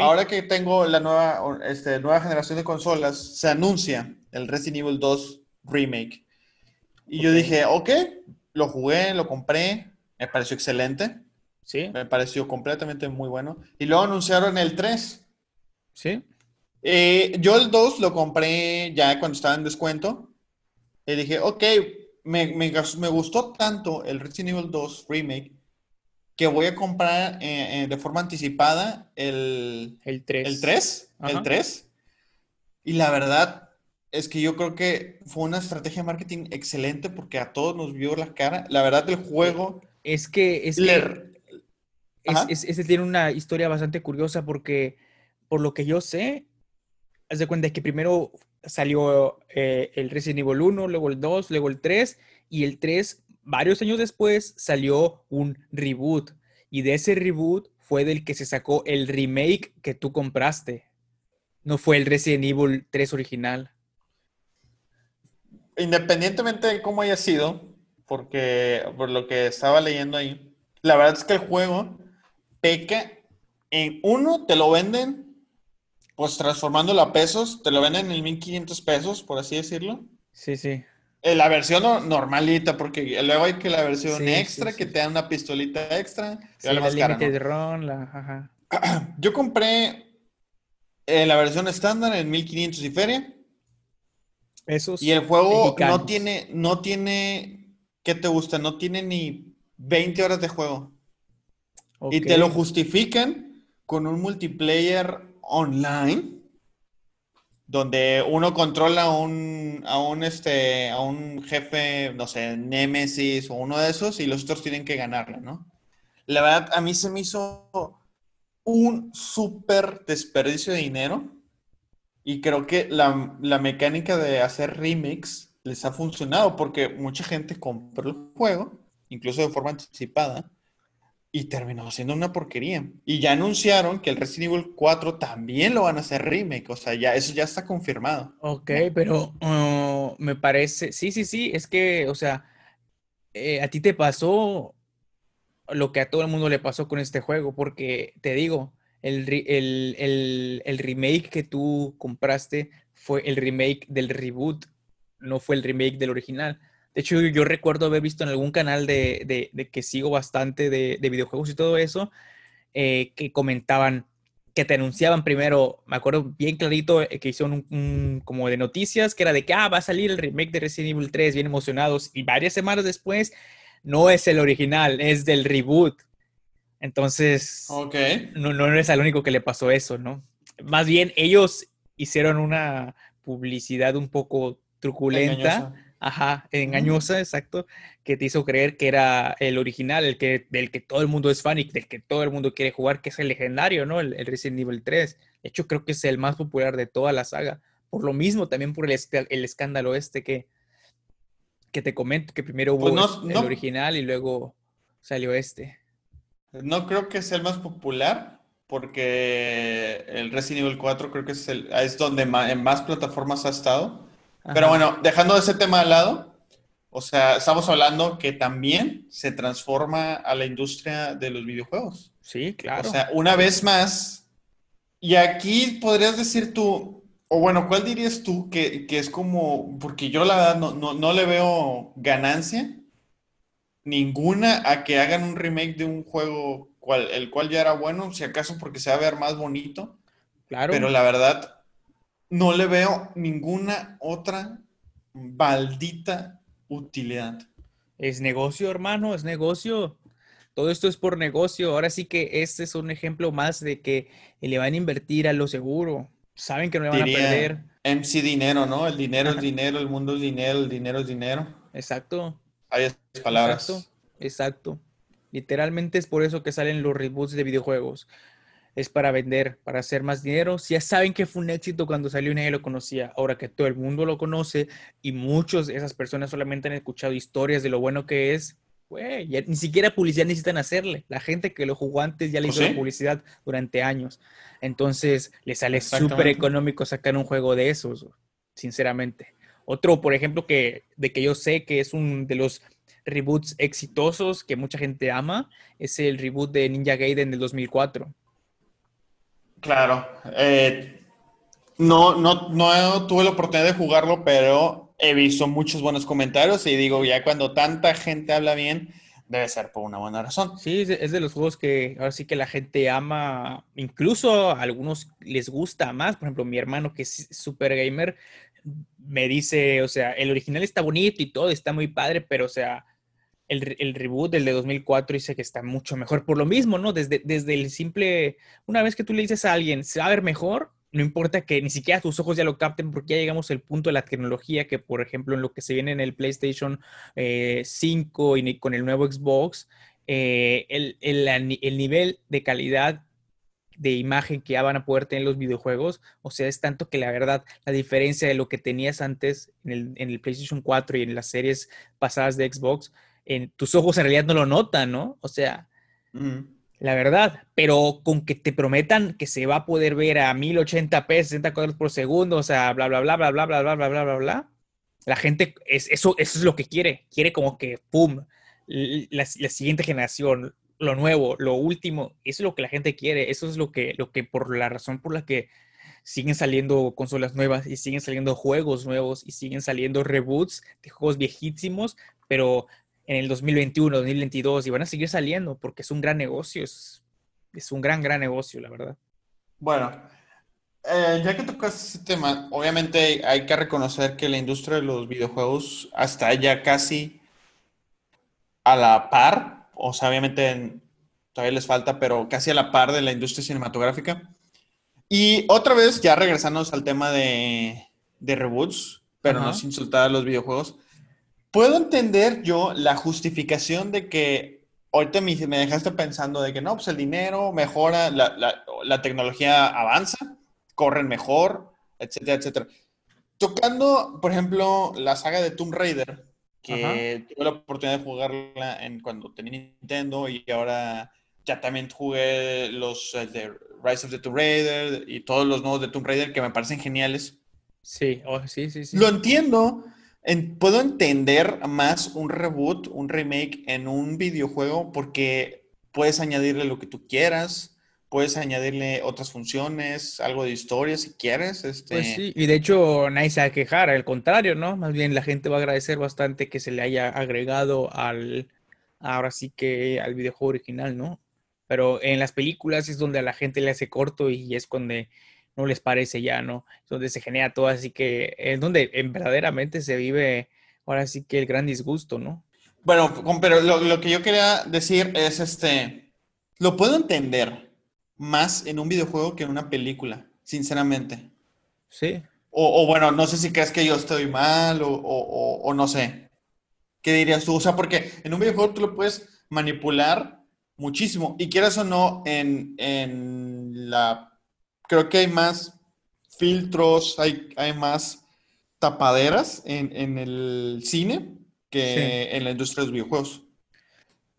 Ahora que tengo la nueva, este, nueva generación de consolas, se anuncia el Resident Evil 2 Remake. Y yo dije, ok, lo jugué, lo compré, me pareció excelente. Sí. Me pareció completamente muy bueno. Y luego anunciaron el 3. Sí. Eh, yo el 2 lo compré ya cuando estaba en descuento. Y dije, ok, me, me, me gustó tanto el Resident Evil 2 Remake que voy a comprar eh, eh, de forma anticipada el, el 3. El 3, el 3. Y la verdad es que yo creo que fue una estrategia de marketing excelente porque a todos nos vio la cara. La verdad, el juego... Es que... Es que es, tiene una historia bastante curiosa porque, por lo que yo sé, haz de cuenta que primero salió eh, el Resident Evil 1, luego el 2, luego el 3, y el 3 varios años después salió un reboot y de ese reboot fue del que se sacó el remake que tú compraste. No fue el Resident Evil 3 original. Independientemente de cómo haya sido, porque por lo que estaba leyendo ahí, la verdad es que el juego peca en uno, te lo venden, pues transformándolo a pesos, te lo venden en 1500 pesos, por así decirlo. Sí, sí. Eh, la versión normalita, porque luego hay que la versión extra, que te da una pistolita extra. la de ron, la, Yo compré eh, la versión estándar en 1500 y feria. Esos y el juego no tiene, no tiene, ¿qué te gusta? No tiene ni 20 horas de juego. Y te lo justifican con un multiplayer online donde uno controla a un, a un, este, a un jefe, no sé, Nemesis o uno de esos y los otros tienen que ganarle, ¿no? La verdad, a mí se me hizo un súper desperdicio de dinero y creo que la, la, mecánica de hacer remix les ha funcionado porque mucha gente compró el juego, incluso de forma anticipada, y terminó siendo una porquería. Y ya anunciaron que el Resident Evil 4 también lo van a hacer remake, o sea, ya eso ya está confirmado. Ok, pero uh, me parece, sí, sí, sí, es que, o sea, eh, a ti te pasó lo que a todo el mundo le pasó con este juego, porque te digo, el, el remake que tú compraste fue el remake del reboot, no fue el remake del original. De hecho, yo, recuerdo haber visto en algún canal de, que sigo bastante de, videojuegos y todo eso, eh, que comentaban, que te anunciaban primero, me acuerdo bien clarito eh, que hicieron un, como de noticias, que era de que, ah, va a salir el remake de Resident Evil 3, bien emocionados, y varias semanas después, no es el original, es del reboot. Entonces, no, no eres el único que le pasó eso, ¿no? Más bien, ellos hicieron una publicidad un poco truculenta. Ajá, engañosa, exacto, que te hizo creer que era el original, el que, del que todo el mundo es fan y del que todo el mundo quiere jugar, que es el legendario, ¿no? El, Resident Evil 3. De hecho, creo que es el más popular de toda la saga. Por lo mismo, también por el, el escándalo este que, que te comento, que primero hubo pues el original y luego salió este. No creo que sea el más popular, porque el Resident Evil 4 creo que es, el, es donde en más plataformas ha estado. Pero bueno, dejando ese tema de lado, o sea, estamos hablando que también se transforma a la industria de los videojuegos. Sí, claro. O sea, una vez más, y aquí podrías decir tú, o bueno, ¿cuál dirías tú que, es como, porque yo la verdad no, le veo ganancia ninguna a que hagan un remake de un juego cual, el cual ya era bueno, si acaso porque se va a ver más bonito. Claro. Pero la verdad, no le veo ninguna otra maldita utilidad. Es negocio, hermano, es negocio. Todo esto es por negocio. Ahora sí que este es un ejemplo más de que le van a invertir a lo seguro. Saben que no le van a perder. MC dinero, ¿no? El dinero es dinero, el mundo es dinero, el dinero es dinero. Exacto. Hay palabras. Exacto. Exacto. Literalmente es por eso que salen los reboots de videojuegos. Es para vender, para hacer más dinero. Si ya saben que fue un éxito cuando salió y nadie lo conocía. Ahora que todo el mundo lo conoce y muchos de esas personas solamente han escuchado historias de lo bueno que es, güey, ni siquiera publicidad necesitan hacerle. La gente que lo jugó antes ya le pues hizo la publicidad durante años. Entonces, le sale súper económico sacar un juego de esos, sinceramente. Otro, por ejemplo, que de que yo sé que es un de los reboots exitosos que mucha gente ama, es el reboot de Ninja Gaiden del 2004. Claro. Eh, no, no, no tuve la oportunidad de jugarlo, pero he visto muchos buenos comentarios y digo, ya cuando tanta gente habla bien, debe ser por una buena razón. Sí, es de los juegos que ahora sí que la gente ama, incluso a algunos les gusta más. Por ejemplo, mi hermano que es super gamer me dice, o sea, el original está bonito y todo, está muy padre, pero o sea, el, el reboot del de 2004 dice que está mucho mejor por lo mismo, ¿no? Desde, desde el simple, una vez que tú le dices a alguien, se va a ver mejor, no importa que ni siquiera tus ojos ya lo capten porque ya llegamos al punto de la tecnología que, por ejemplo, en lo que se viene en el PlayStation 5 eh, y con el nuevo Xbox, eh, el, el, nivel de calidad de imagen que ya van a poder tener los videojuegos, o sea, es tanto que la verdad, la diferencia de lo que tenías antes en el, en el PlayStation 4 y en las series pasadas de Xbox, en tus ojos en realidad no lo notan, ¿no? O sea, la verdad, pero con que te prometan que se va a poder ver a 1080p, 60 cuadros por segundo, o sea, bla, bla, bla, bla, bla, bla, bla, bla, bla, bla, bla. La gente, es, eso, eso es lo que quiere. Quiere como que, ¡pum! La, siguiente generación, lo nuevo, lo último. Eso es lo que la gente quiere. Eso es lo que, lo que por la razón por la que siguen saliendo consolas nuevas y siguen saliendo juegos nuevos y siguen saliendo reboots de juegos viejísimos, pero en el 2021, 2022 y van a seguir saliendo porque es un gran negocio, es, es un gran, gran negocio, la verdad. Bueno, eh, ya que tocas ese tema, obviamente hay que reconocer que la industria de los videojuegos está ya casi a la par, o sea, obviamente todavía les falta, pero casi a la par de la industria cinematográfica. Y otra vez, ya regresándonos al tema de, de reboots, pero no sin insultar a los videojuegos, puedo entender yo la justificación de que ahorita me, me dejaste pensando de que no, pues el dinero mejora, la, tecnología avanza, corren mejor, etcétera, etcétera. Tocando, por ejemplo, la saga de Tomb Raider, que tuve la oportunidad de jugarla en, cuando tenía Nintendo y ahora ya también jugué los de Rise of the Tomb Raider y todos los nuevos de Tomb Raider que me parecen geniales. Sí, oh, sí, sí, sí. Lo entiendo, puedo entender más un reboot, un remake en un videojuego porque puedes añadirle lo que tú quieras, puedes añadirle otras funciones, algo de historia si quieres. Este... Pues sí, y de hecho nadie se va a quejar, al contrario, ¿no? Más bien la gente va a agradecer bastante que se le haya agregado al, ahora sí que al videojuego original, ¿no? Pero en las películas es donde a la gente le hace corto y es cuando no les parece ya, ¿no? Es donde se genera todo, así que es donde en verdaderamente se vive ahora sí que el gran disgusto, ¿no? Bueno, pero lo, que yo quería decir es este, lo puedo entender más en un videojuego que en una película, sinceramente. Sí. O, bueno, no sé si crees que yo estoy mal o, o, no sé. ¿Qué dirías tú? O sea, porque en un videojuego tú lo puedes manipular muchísimo. Y quieras o no, en, en la creo que hay más filtros, hay, hay más tapaderas en, el cine que en la industria de los videojuegos.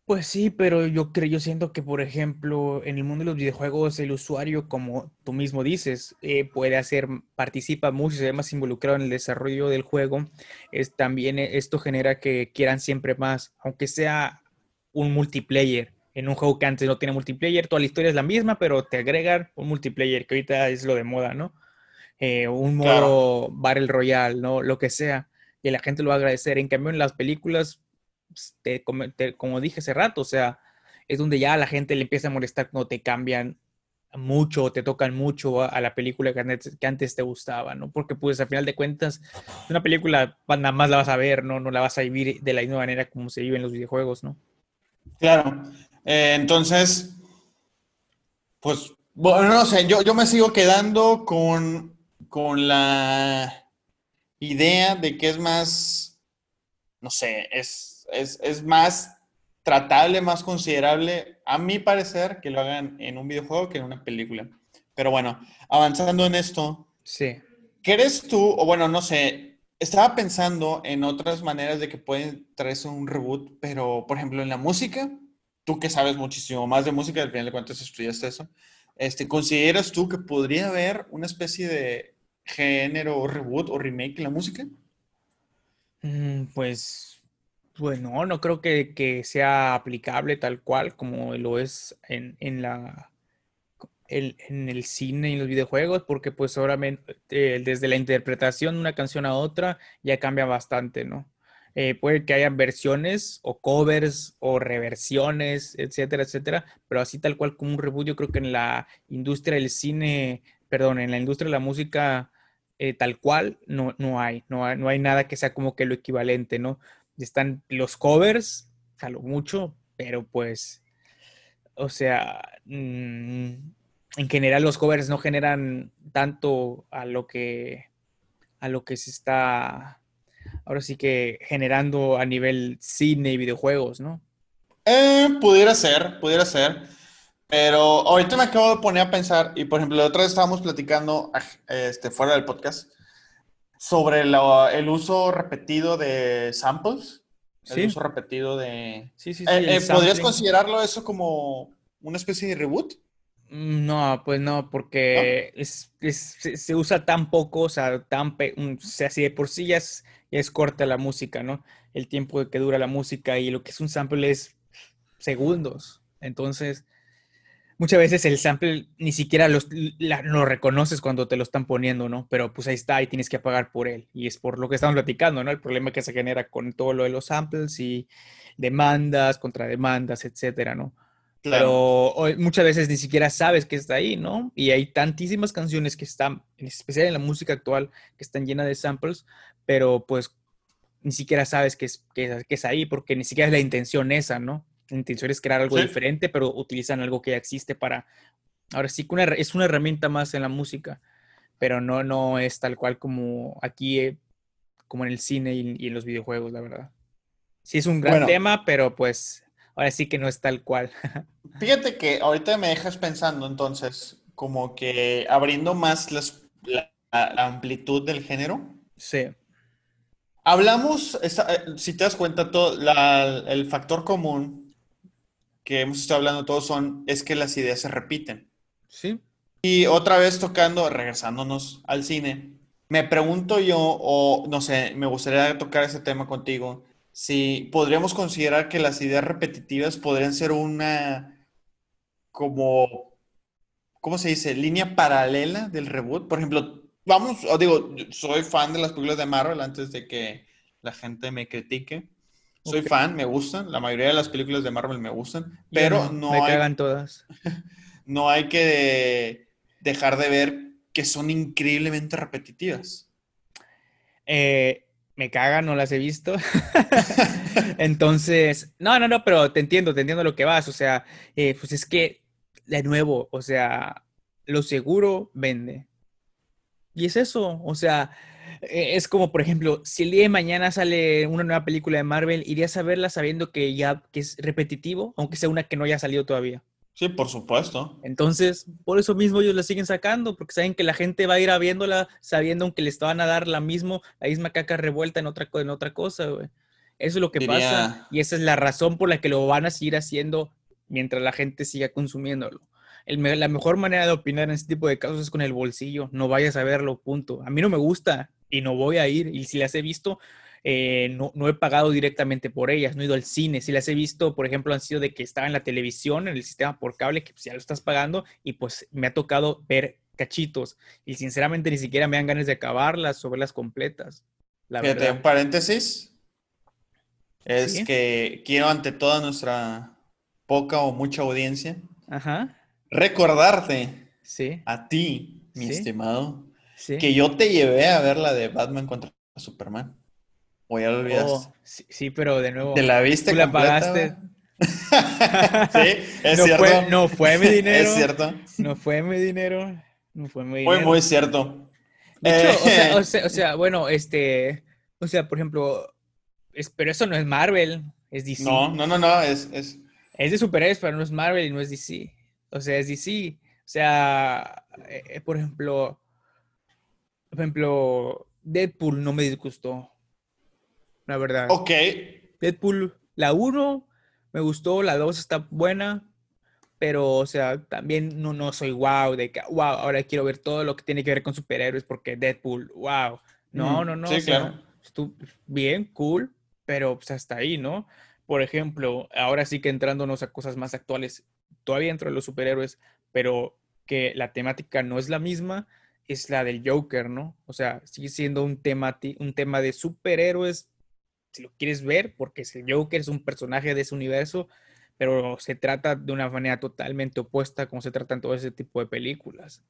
Pues sí, pero yo creo, yo siento que, por ejemplo, en el mundo de los videojuegos, el usuario, como tú mismo dices, eh, puede hacer, participa mucho, se ve más involucrado en el desarrollo del juego. Es, también esto genera que quieran siempre más, aunque sea un multiplayer en un juego que antes no tiene multiplayer, toda la historia es la misma, pero te agregan un multiplayer, que ahorita es lo de moda, ¿no? Eh, un modo Battle Royale, ¿no? Lo que sea. Y la gente lo va a agradecer. En cambio, en las películas, pues, como, dije hace rato, o sea, es donde ya a la gente le empieza a molestar cuando te cambian mucho, te tocan mucho a, la película que antes, que antes, te gustaba, ¿no? Porque pues al final de cuentas, una película pues, nada más la vas a ver, ¿no? No la vas a vivir de la misma manera como se vive en los videojuegos, ¿no? Claro. Eh, entonces, pues, bueno, no sé, yo, yo me sigo quedando con, con la idea de que es más, no sé, es, es, es más tratable, más considerable, a mi parecer, que lo hagan en un videojuego que en una película. Pero bueno, avanzando en esto. Sí. ¿Crees tú, o bueno, no sé, estaba pensando en otras maneras de que pueden traerse un reboot, pero por ejemplo en la música, tú que sabes muchísimo más de música, al final de cuentas estudiaste eso, este, ¿consideras tú que podría haber una especie de género reboot o remake en la música? Mm, pues pues no, no creo que, sea aplicable tal cual como lo es en, la, en el cine y los videojuegos, porque pues obviamente desde la interpretación de una canción a otra ya cambia bastante, ¿no? Eh, puede que haya versiones o covers o reversiones, etcétera, etcétera, pero así tal cual como un reboot, yo creo que en la industria del cine, perdón, en la industria de la música eh, tal cual no, no, hay, no hay, no hay nada que sea como que lo equivalente, ¿no? están los covers, a lo mucho, pero pues, o sea, mm, en general los covers no generan tanto a lo que, a lo que se está, ahora sí que generando a nivel cine y videojuegos, ¿no? Eh, pudiera ser, pudiera ser. Pero ahorita me acabo de poner a pensar, y por ejemplo, la otra vez estábamos platicando este, fuera del podcast sobre el uso repetido de samples. El uso repetido de... Sí, sí, sí. Eh, eh, ¿Podrías considerarlo eso como una especie de reboot? Mm, no, pues no, porque Es, se usa tan poco, o sea, tan o sea, si de por sí ya es, es, corta la música, ¿no? El tiempo que dura la música y lo que es un sample es segundos. Entonces, muchas veces el sample ni siquiera lo reconoces cuando te lo están poniendo, ¿no? Pero pues ahí está y tienes que pagar por él. Y es por lo que estamos platicando, ¿no? El problema que se genera con todo lo de los samples y demandas, contrademandas, etcétera, ¿no? Pero muchas veces ni siquiera sabes que está ahí, ¿no? Y hay tantísimas canciones que están, en especial en la música actual, que están llenas de samples, pero pues ni siquiera sabes que es, que es ahí, porque ni siquiera es la intención esa, ¿no? la intención es crear algo diferente, pero utilizan algo que ya existe para... Ahora sí que es una herramienta más en la música, pero no, no es tal cual como aquí, eh, como en el cine y, en los videojuegos, la verdad. Sí es un gran tema, pero pues ahora sí que no es tal cual. Fíjate que ahorita me dejas pensando entonces, como que abriendo más la, amplitud del género. Sí. Hablamos, eh, si te das cuenta, todo, el factor común que hemos estado hablando todos son, es que las ideas se repiten. Sí. Y otra vez tocando, regresándonos al cine, me pregunto yo, o no sé, me gustaría tocar ese tema contigo, si podríamos considerar que las ideas repetitivas podrían ser una, como, ¿cómo se dice? Línea paralela del reboot. Por ejemplo, vamos, digo, soy fan de las películas de Marvel antes de que la gente me critique. Soy fan, me gustan. La mayoría de las películas de Marvel me gustan. Pero no, me cagan todas. no hay que dejar de ver que son increíblemente repetitivas. Eh, me cagan, no las he visto. Entonces, no, no, no, pero te entiendo, te entiendo lo que vas. O sea, eh, pues es que, de nuevo, o sea, lo seguro vende. Y es eso, o sea, eh, es como, por ejemplo, si el día de mañana sale una nueva película de Marvel, ¿irías a verla sabiendo que ya que es repetitivo, aunque sea una que no haya salido todavía? Sí, por supuesto. Entonces, por eso mismo ellos la siguen sacando, porque saben que la gente va a ir a viéndola sabiendo que les van a dar la, mismo, la misma caca revuelta en otra, en otra cosa, güey. Eso es lo que pasa y esa es la razón por la que lo van a seguir haciendo mientras la gente siga consumiéndolo la mejor manera de opinar en este tipo de casos es con el bolsillo. No vayas a verlo, punto. A mí no me gusta y no voy a ir. Y si las he visto, eh, no, he pagado directamente por ellas, no he ido al cine. Si las he visto, por ejemplo, han sido de que estaba en la televisión, en el sistema por cable, que pues, ya lo estás pagando, y pues me ha tocado ver cachitos. Y sinceramente ni siquiera me dan ganas de acabarlas o verlas completas. La Fíjate, un paréntesis. Es que quiero ante toda nuestra poca o mucha audiencia Ajá recordarte Sí. A ti, mi estimado. Que yo te llevé a ver la de Batman contra Superman. ¿O ya lo olvidaste? Oh, sí, pero de nuevo. ¿Te la viste ¿Tú la pagaste? sí, es no cierto. Fue, no fue mi dinero. es cierto. No fue mi dinero. No fue mi dinero. Fue muy cierto. De hecho, o, sea, o, sea, bueno, este. O sea, por ejemplo. Es, pero eso no es Marvel, es DC. No, no, no, no, es. Es, es de superhéroes, pero no es Marvel y no es DC. O sea, es DC. O sea, eh, por ejemplo. Por ejemplo, Deadpool no me disgustó. La verdad. Ok. Deadpool, la 1 me gustó, la 2 está buena, pero, o sea, también no, no soy wow, de que, wow, ahora quiero ver todo lo que tiene que ver con superhéroes porque Deadpool, wow. No, no, no. Sí, claro. bien, cool, pero pues hasta ahí, ¿no? Por ejemplo, ahora sí que entrándonos a cosas más actuales, todavía dentro de los superhéroes, pero que la temática no es la misma, es la del Joker, ¿no? O sea, sigue siendo un tema, un tema de superhéroes, si lo quieres ver, porque el Joker es un personaje de ese universo, pero se trata de una manera totalmente opuesta como se tratan todo ese tipo de películas.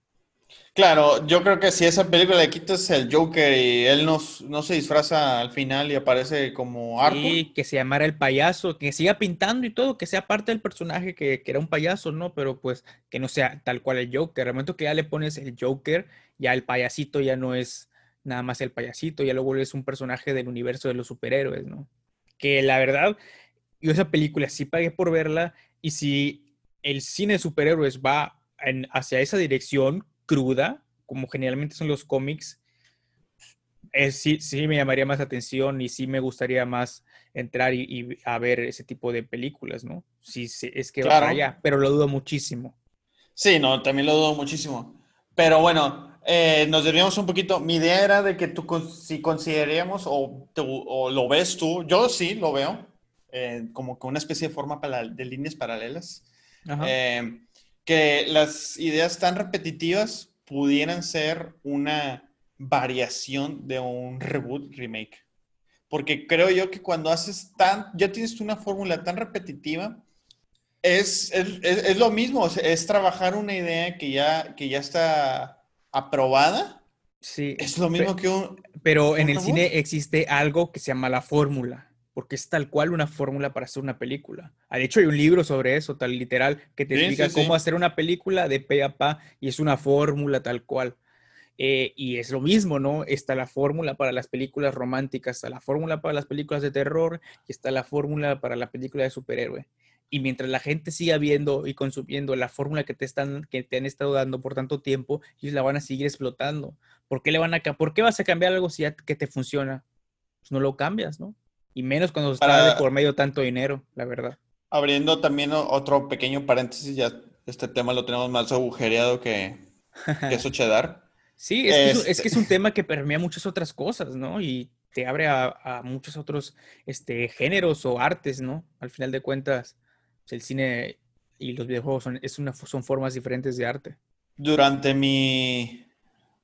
Claro, yo creo que si esa película le quitas el Joker y él no, no se disfraza al final y aparece como Arthur. Sí, que se llamara el payaso, que siga pintando y todo, que sea parte del personaje que, que, era un payaso, ¿no? Pero pues que no sea tal cual el Joker. Al momento que ya le pones el Joker, ya el payasito ya no es nada más el payasito, ya lo vuelves un personaje del universo de los superhéroes, ¿no? Que la verdad, yo esa película sí pagué por verla y si el cine de superhéroes va hacia esa dirección cruda, como generalmente son los cómics, sí, sí me llamaría más atención y sí me gustaría más entrar y, a ver ese tipo de películas, ¿no? Si es que va allá, pero lo dudo muchísimo. Sí, no, también lo dudo muchísimo. Pero bueno, eh, nos desviamos un poquito. Mi idea era de que tú, si consideraríamos o, o lo ves tú, yo sí lo veo, eh, como que una especie de forma para, de líneas paralelas, eh, que las ideas tan repetitivas pudieran ser una variación de un reboot, remake. Porque creo yo que cuando haces tan, ya tienes una fórmula tan repetitiva, es, es, es, lo mismo, es trabajar una idea que ya, que ya está aprobada. Sí. Es lo mismo que un... Pero en el cine existe algo que se llama la fórmula, porque es tal cual una fórmula para hacer una película. Ah, de hecho, hay un libro sobre eso, tal literal, que te explica cómo hacer una película de pe a pa y es una fórmula tal cual. Eh, y es lo mismo, ¿no? Está la fórmula para las películas románticas, está la fórmula para las películas de terror y está la fórmula para la película de superhéroe y mientras la gente siga viendo y consumiendo la fórmula que te están que te han estado dando por tanto tiempo, ellos la van a seguir explotando. ¿Por qué le van a por qué vas a cambiar algo si ya que te funciona? Pues no lo cambias, ¿no? Y menos cuando está de por medio tanto dinero, la verdad. Abriendo también otro pequeño paréntesis, ya este tema lo tenemos más agujereado que, que eso cheddar. sí, es, Que es, un tema que permea muchas otras cosas, ¿no? Y te abre a, a, muchos otros este, géneros o artes, ¿no? Al final de cuentas, el cine y los videojuegos son, es una, son formas diferentes de arte. Durante mi,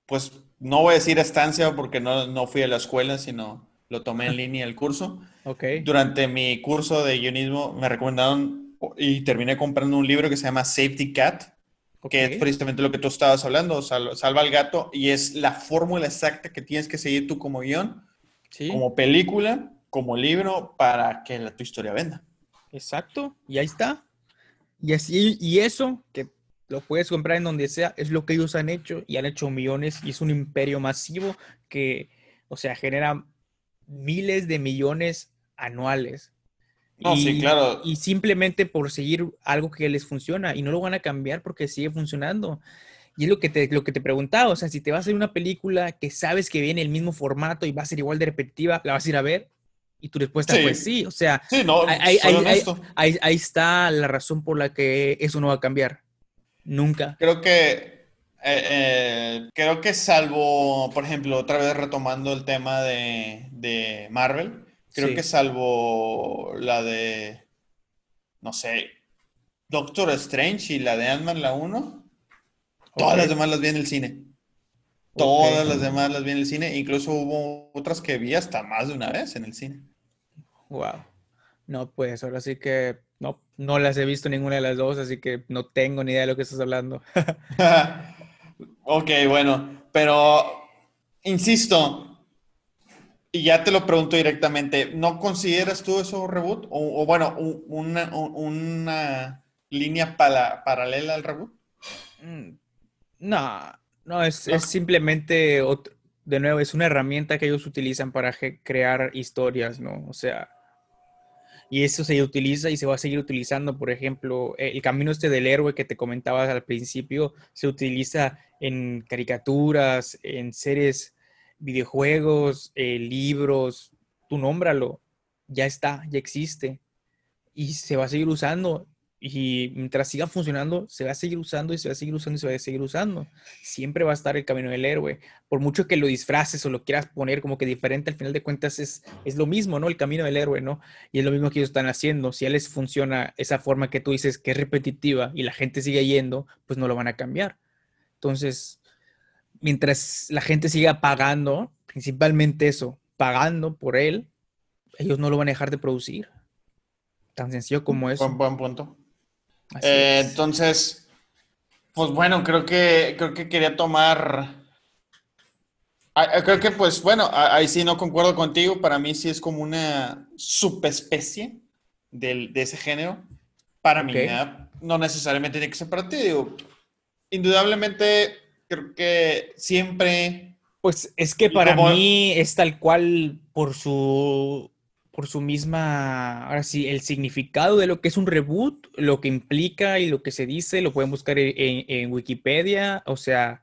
pues no voy a decir estancia porque no, no fui a la escuela, sino lo tomé en línea el curso. Okay. Durante mi curso de guionismo me recomendaron y terminé comprando un libro que se llama Safety Cat, que es precisamente lo que tú estabas hablando, salva al gato, y es la fórmula exacta que tienes que seguir tú como guion, como película, como libro, para que la, tu historia venda. Exacto, y ahí está. Y así, y eso, que lo puedes comprar en donde sea, es lo que ellos han hecho y han hecho millones y es un imperio masivo que, o sea, genera miles de millones anuales. No, y, sí, claro. Y simplemente por seguir algo que les funciona y no lo van a cambiar porque sigue funcionando. Y es lo que te, lo que te preguntaba, o sea, si te vas a hacer una película que sabes que viene el mismo formato y va a ser igual de repetitiva, ¿la vas a ir a ver? Y tu respuesta fue sí. O sea, ahí, está la razón por la que eso no va a cambiar. Nunca. Creo que, eh, eh, creo que salvo, por ejemplo, otra vez retomando el tema de, Marvel, creo que salvo la de, no sé, Doctor Strange y la de Ant-Man, la 1, todas las demás las vi en el cine. Todas las demás las vi en el cine, incluso hubo otras que vi hasta más de una vez en el cine. Wow. No, pues ahora sí que no, no las he visto ninguna de las dos, así que no tengo ni idea de lo que estás hablando. ok, bueno, pero insisto, y ya te lo pregunto directamente, ¿no consideras tú eso reboot? O, bueno, una, una, línea paralela al reboot? Mm, no, no, es, es simplemente, de nuevo, es una herramienta que ellos utilizan para crear historias, ¿no? O sea, y eso se utiliza y se va a seguir utilizando. Por ejemplo, eh, el camino este del héroe que te comentabas al principio se utiliza en caricaturas, en series, videojuegos, eh, libros, tú nómbralo, ya está, ya existe y se va a seguir usando y mientras siga funcionando, se va a seguir usando y se va a seguir usando y se va a seguir usando. Siempre va a estar el camino del héroe. Por mucho que lo disfraces o lo quieras poner como que diferente, al final de cuentas es, es lo mismo, ¿no? El camino del héroe, ¿no? Y es lo mismo que ellos están haciendo. Si a les funciona esa forma que tú dices que es repetitiva y la gente sigue yendo, pues no lo van a cambiar. Entonces, mientras la gente siga pagando, principalmente eso, pagando por él, ellos no lo van a dejar de producir. Tan sencillo como eso. Buen, buen punto. Eh, entonces, pues bueno, creo que, creo que quería tomar... Ah, creo que pues bueno, ahí sí no concuerdo contigo, para mí sí es como una subespecie de ese género. Para mí, no necesariamente tiene que ser para ti. Digo, indudablemente creo que siempre... Pues es que para mí es tal cual por su por su misma, ahora sí, el significado de lo que es un reboot, lo que implica y lo que se dice, lo pueden buscar en, Wikipedia, o sea,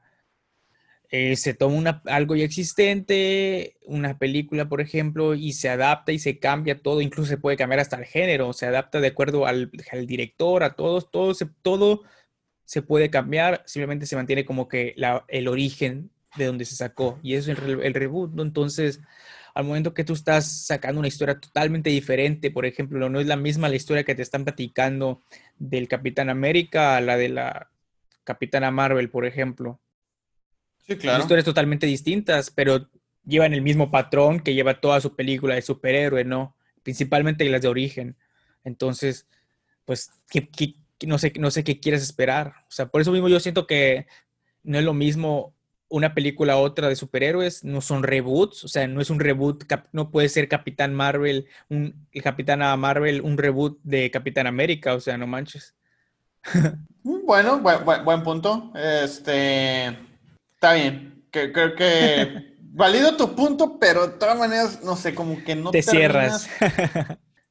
eh, se toma algo ya existente, una película, por ejemplo, y se adapta y se cambia todo, incluso se puede cambiar hasta el género, se adapta de acuerdo al, director, a todos, todo se, todo se puede cambiar, simplemente se mantiene como que el origen de donde se sacó, y eso es el, el reboot, ¿no? Entonces al momento que tú estás sacando una historia totalmente diferente, por ejemplo, no es la misma la historia que te están platicando del Capitán América a la de la Capitana Marvel, por ejemplo. Sí, claro. Son historias totalmente distintas, pero llevan el mismo patrón que lleva toda su película de superhéroe, ¿no? Principalmente las de origen. Entonces, pues, no, sé, no sé qué quieres esperar. O sea, por eso mismo yo siento que no es lo mismo una película a otra de superhéroes, no son reboots, o sea, no es un reboot, no puede ser Capitán Marvel, un Capitana Marvel, un reboot de Capitán América, o sea, no manches. Mm, bueno, buen, punto. Este, está bien. Que, creo que valido tu punto, pero de todas maneras, no sé, como que no te cierras.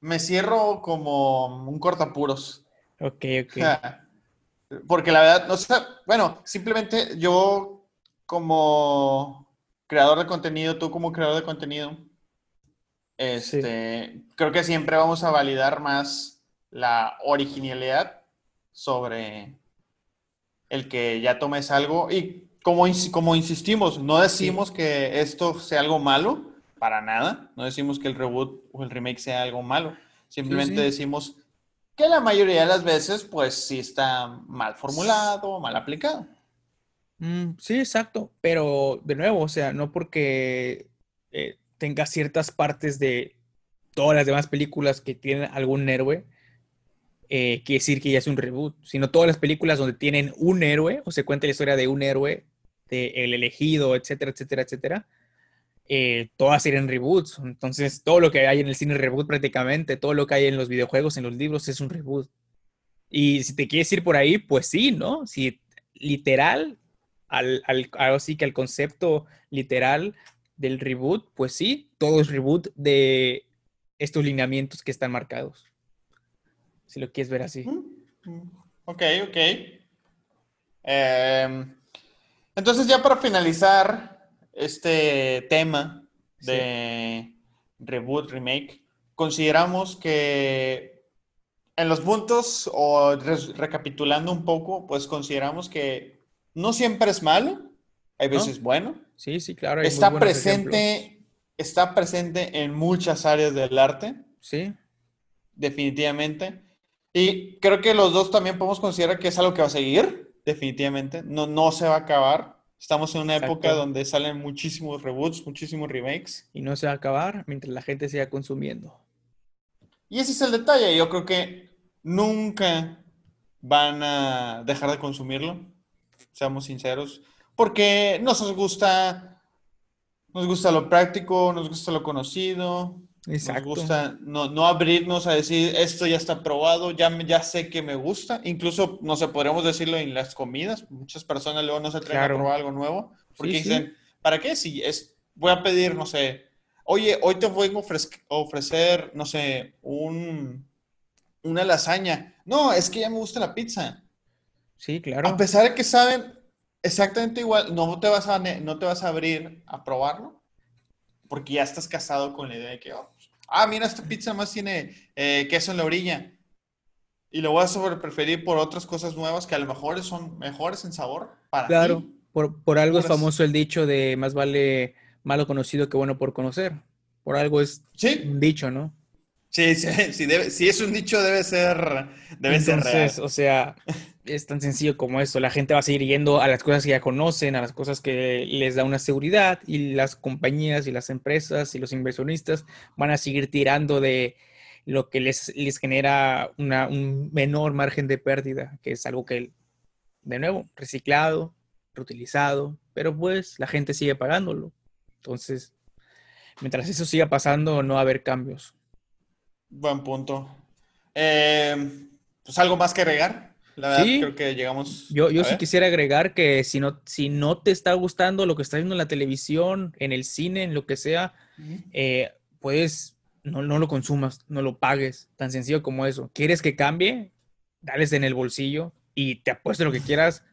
Me cierro como un cortapuros. Ok, ok. Porque la verdad, no sé, bueno, simplemente yo como creador de contenido, tú como creador de contenido, este, creo que siempre vamos a validar más la originalidad sobre el que ya tomes algo. Y como, como insistimos, no decimos que esto sea algo malo, para nada. No decimos que el reboot o el remake sea algo malo. Simplemente decimos que la mayoría de las veces, pues sí está mal formulado, mal aplicado. Mm, sí, exacto, pero de nuevo, o sea, no porque eh, tenga ciertas partes de todas las demás películas que tienen algún héroe, eh, quiere decir que ya es un reboot, sino todas las películas donde tienen un héroe o se cuenta la historia de un héroe, de el elegido, etcétera, etcétera, etcétera, eh, todas serían reboots. Entonces, todo lo que hay en el cine reboot prácticamente, todo lo que hay en los videojuegos, en los libros, es un reboot. Y si te quieres ir por ahí, pues sí, ¿no? Si literal al, al, sí que al concepto literal del reboot, pues sí, todo es reboot de estos lineamientos que están marcados. Si lo quieres ver así. Ok, ok. Em, entonces ya para finalizar este tema de reboot, remake, consideramos que en los puntos, o recapitulando un poco, pues consideramos que no siempre es malo, hay veces bueno. Sí, sí, claro. está presente, está presente en muchas áreas del arte. Sí. Definitivamente. Y creo que los dos también podemos considerar que es algo que va a seguir, definitivamente. No, no se va a acabar. Estamos en una época donde salen muchísimos reboots, muchísimos remakes. Y no se va a acabar mientras la gente siga consumiendo. Y ese es el detalle. Yo creo que nunca van a dejar de consumirlo, seamos sinceros, porque nos gusta, nos gusta lo práctico, nos gusta lo conocido, nos gusta no, abrirnos a decir esto ya está probado, ya, ya sé que me gusta. Incluso, no sé, podríamos decirlo en las comidas. Muchas personas luego no se atreven a probar algo nuevo porque dicen, ¿para qué? Si es, voy a pedir, no sé, oye, hoy te voy a ofrecer, no sé, un, una lasaña. No, es que ya me gusta la pizza. Sí, claro. A pesar de que saben exactamente igual, no te vas a, no te vas a abrir a probarlo porque ya estás casado con la idea de que, oh, ah, mira, esta pizza más tiene eh, queso en la orilla. Y lo voy a sobre preferir por otras cosas nuevas que a lo mejor son mejores en sabor para Claro, Por, por, algo es famoso el dicho de más vale malo conocido que bueno por conocer. Por algo es un dicho, ¿no? Sí, sí, sí, debe, si es un dicho debe ser, debe ser real. O sea, es tan sencillo como eso. La gente va a seguir yendo a las cosas que ya conocen, a las cosas que les da una seguridad y las compañías y las empresas y los inversionistas van a seguir tirando de lo que les, les genera un menor margen de pérdida, que es algo que, de nuevo, reciclado, reutilizado, pero pues la gente sigue pagándolo. Entonces, mientras eso siga pasando, no va a haber cambios. Buen punto. Eh, pues algo más que agregar. La verdad, creo que llegamos. Yo, yo sí quisiera agregar que si no, si no te está gustando lo que estás viendo en la televisión, en el cine, en lo que sea, eh, puedes, no, no lo consumas, no lo pagues. Tan sencillo como eso. ¿Quieres que cambie? Dales en el bolsillo y te apuesto lo que quieras.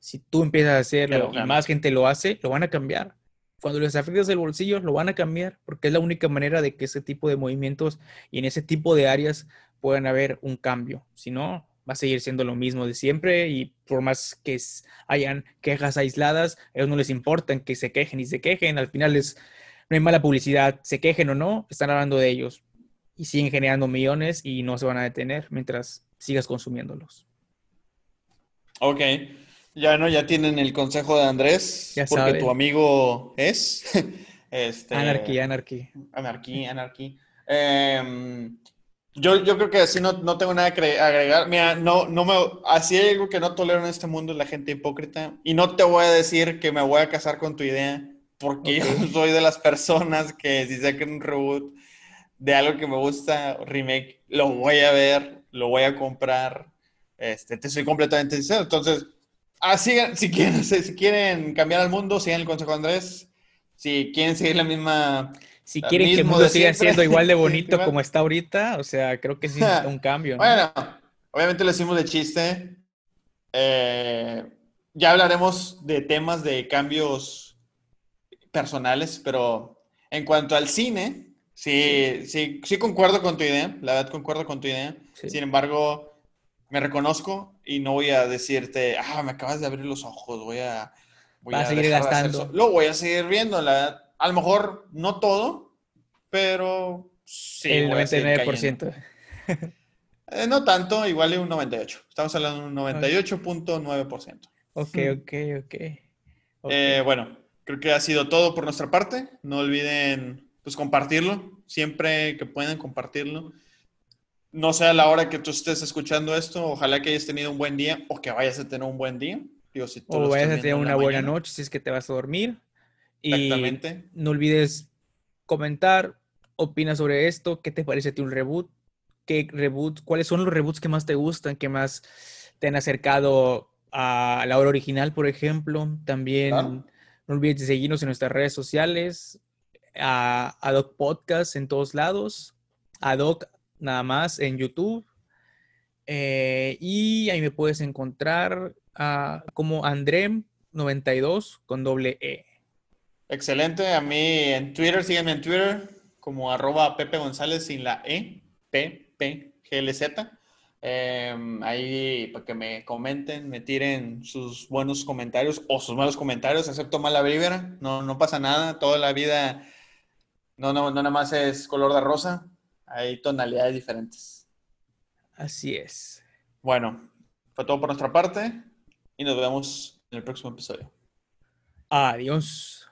Si tú empiezas a hacerlo y más gente lo hace, lo van a cambiar cuando les afectas el bolsillo, lo van a cambiar, porque es la única manera de que ese tipo de movimientos y en ese tipo de áreas puedan haber un cambio. Si no, va a seguir siendo lo mismo de siempre y por más que hayan quejas aisladas, a ellos no les importa que se quejen y se quejen, al final es, no hay mala publicidad, se quejen o no, están hablando de ellos y siguen generando millones y no se van a detener mientras sigas consumiéndolos. Ok. Ya no, ya tienen el consejo de Andrés, porque tu amigo es. este, anarquía, anarquía. Anarquía, anarquía. Em, yo, yo creo que así no, no tengo nada que agregar. Mira, no, no me, así hay algo que no tolero en este mundo es la gente hipócrita. Y no te voy a decir que me voy a casar con tu idea, porque yo soy de las personas que si sacan un reboot de algo que me gusta, remake, lo voy a ver, lo voy a comprar. Este, te soy completamente sincero. Entonces, Ah, si quieren, si quieren cambiar al mundo, sigan el consejo de Andrés. Si quieren seguir la misma. Si quieren que el mundo siga siendo igual de bonito como está ahorita, o sea, creo que sí es un cambio. Bueno, obviamente lo hicimos de chiste. Eh, ya hablaremos de temas de cambios personales, pero en cuanto al cine, sí, sí, sí, concuerdo con tu idea. La verdad, concuerdo con tu idea. Sin embargo, me reconozco y no voy a decirte, ah, me acabas de abrir los ojos, voy a... Voy a, seguir gastando. Lo voy a seguir viendo, la, a lo mejor no todo, pero sí. El 99%. eh, no tanto, igual un 98. Estamos hablando de un 98.9%. Ok, ok, ok. Eh, bueno, creo que ha sido todo por nuestra parte. No olviden pues compartirlo, siempre que puedan compartirlo no sé a la hora que tú estés escuchando esto, ojalá que hayas tenido un buen día o que vayas a tener un buen día. o vayas a tener una buena noche si es que te vas a dormir. Exactamente. Y no olvides comentar, opina sobre esto, qué te parece a ti un reboot, qué reboot, cuáles son los reboots que más te gustan, que más te han acercado a la obra original, por ejemplo. También no olvides seguirnos en nuestras redes sociales, a Adoc Podcast en todos lados, Adoc nada más en YouTube. Eh, y ahí me puedes encontrar como Andrem92 con doble E. Excelente. A mí en Twitter, sígueme en Twitter como arroba Pepe González sin la E, P, P, G, L, Z. Em, ahí para que me comenten, me tiren sus buenos comentarios o sus malos comentarios, acepto mala vibra, no, no pasa nada, toda la vida no, no, no nada más es color de rosa, hay tonalidades diferentes. Así es. Bueno, fue todo por nuestra parte y nos vemos en el próximo episodio. Adiós.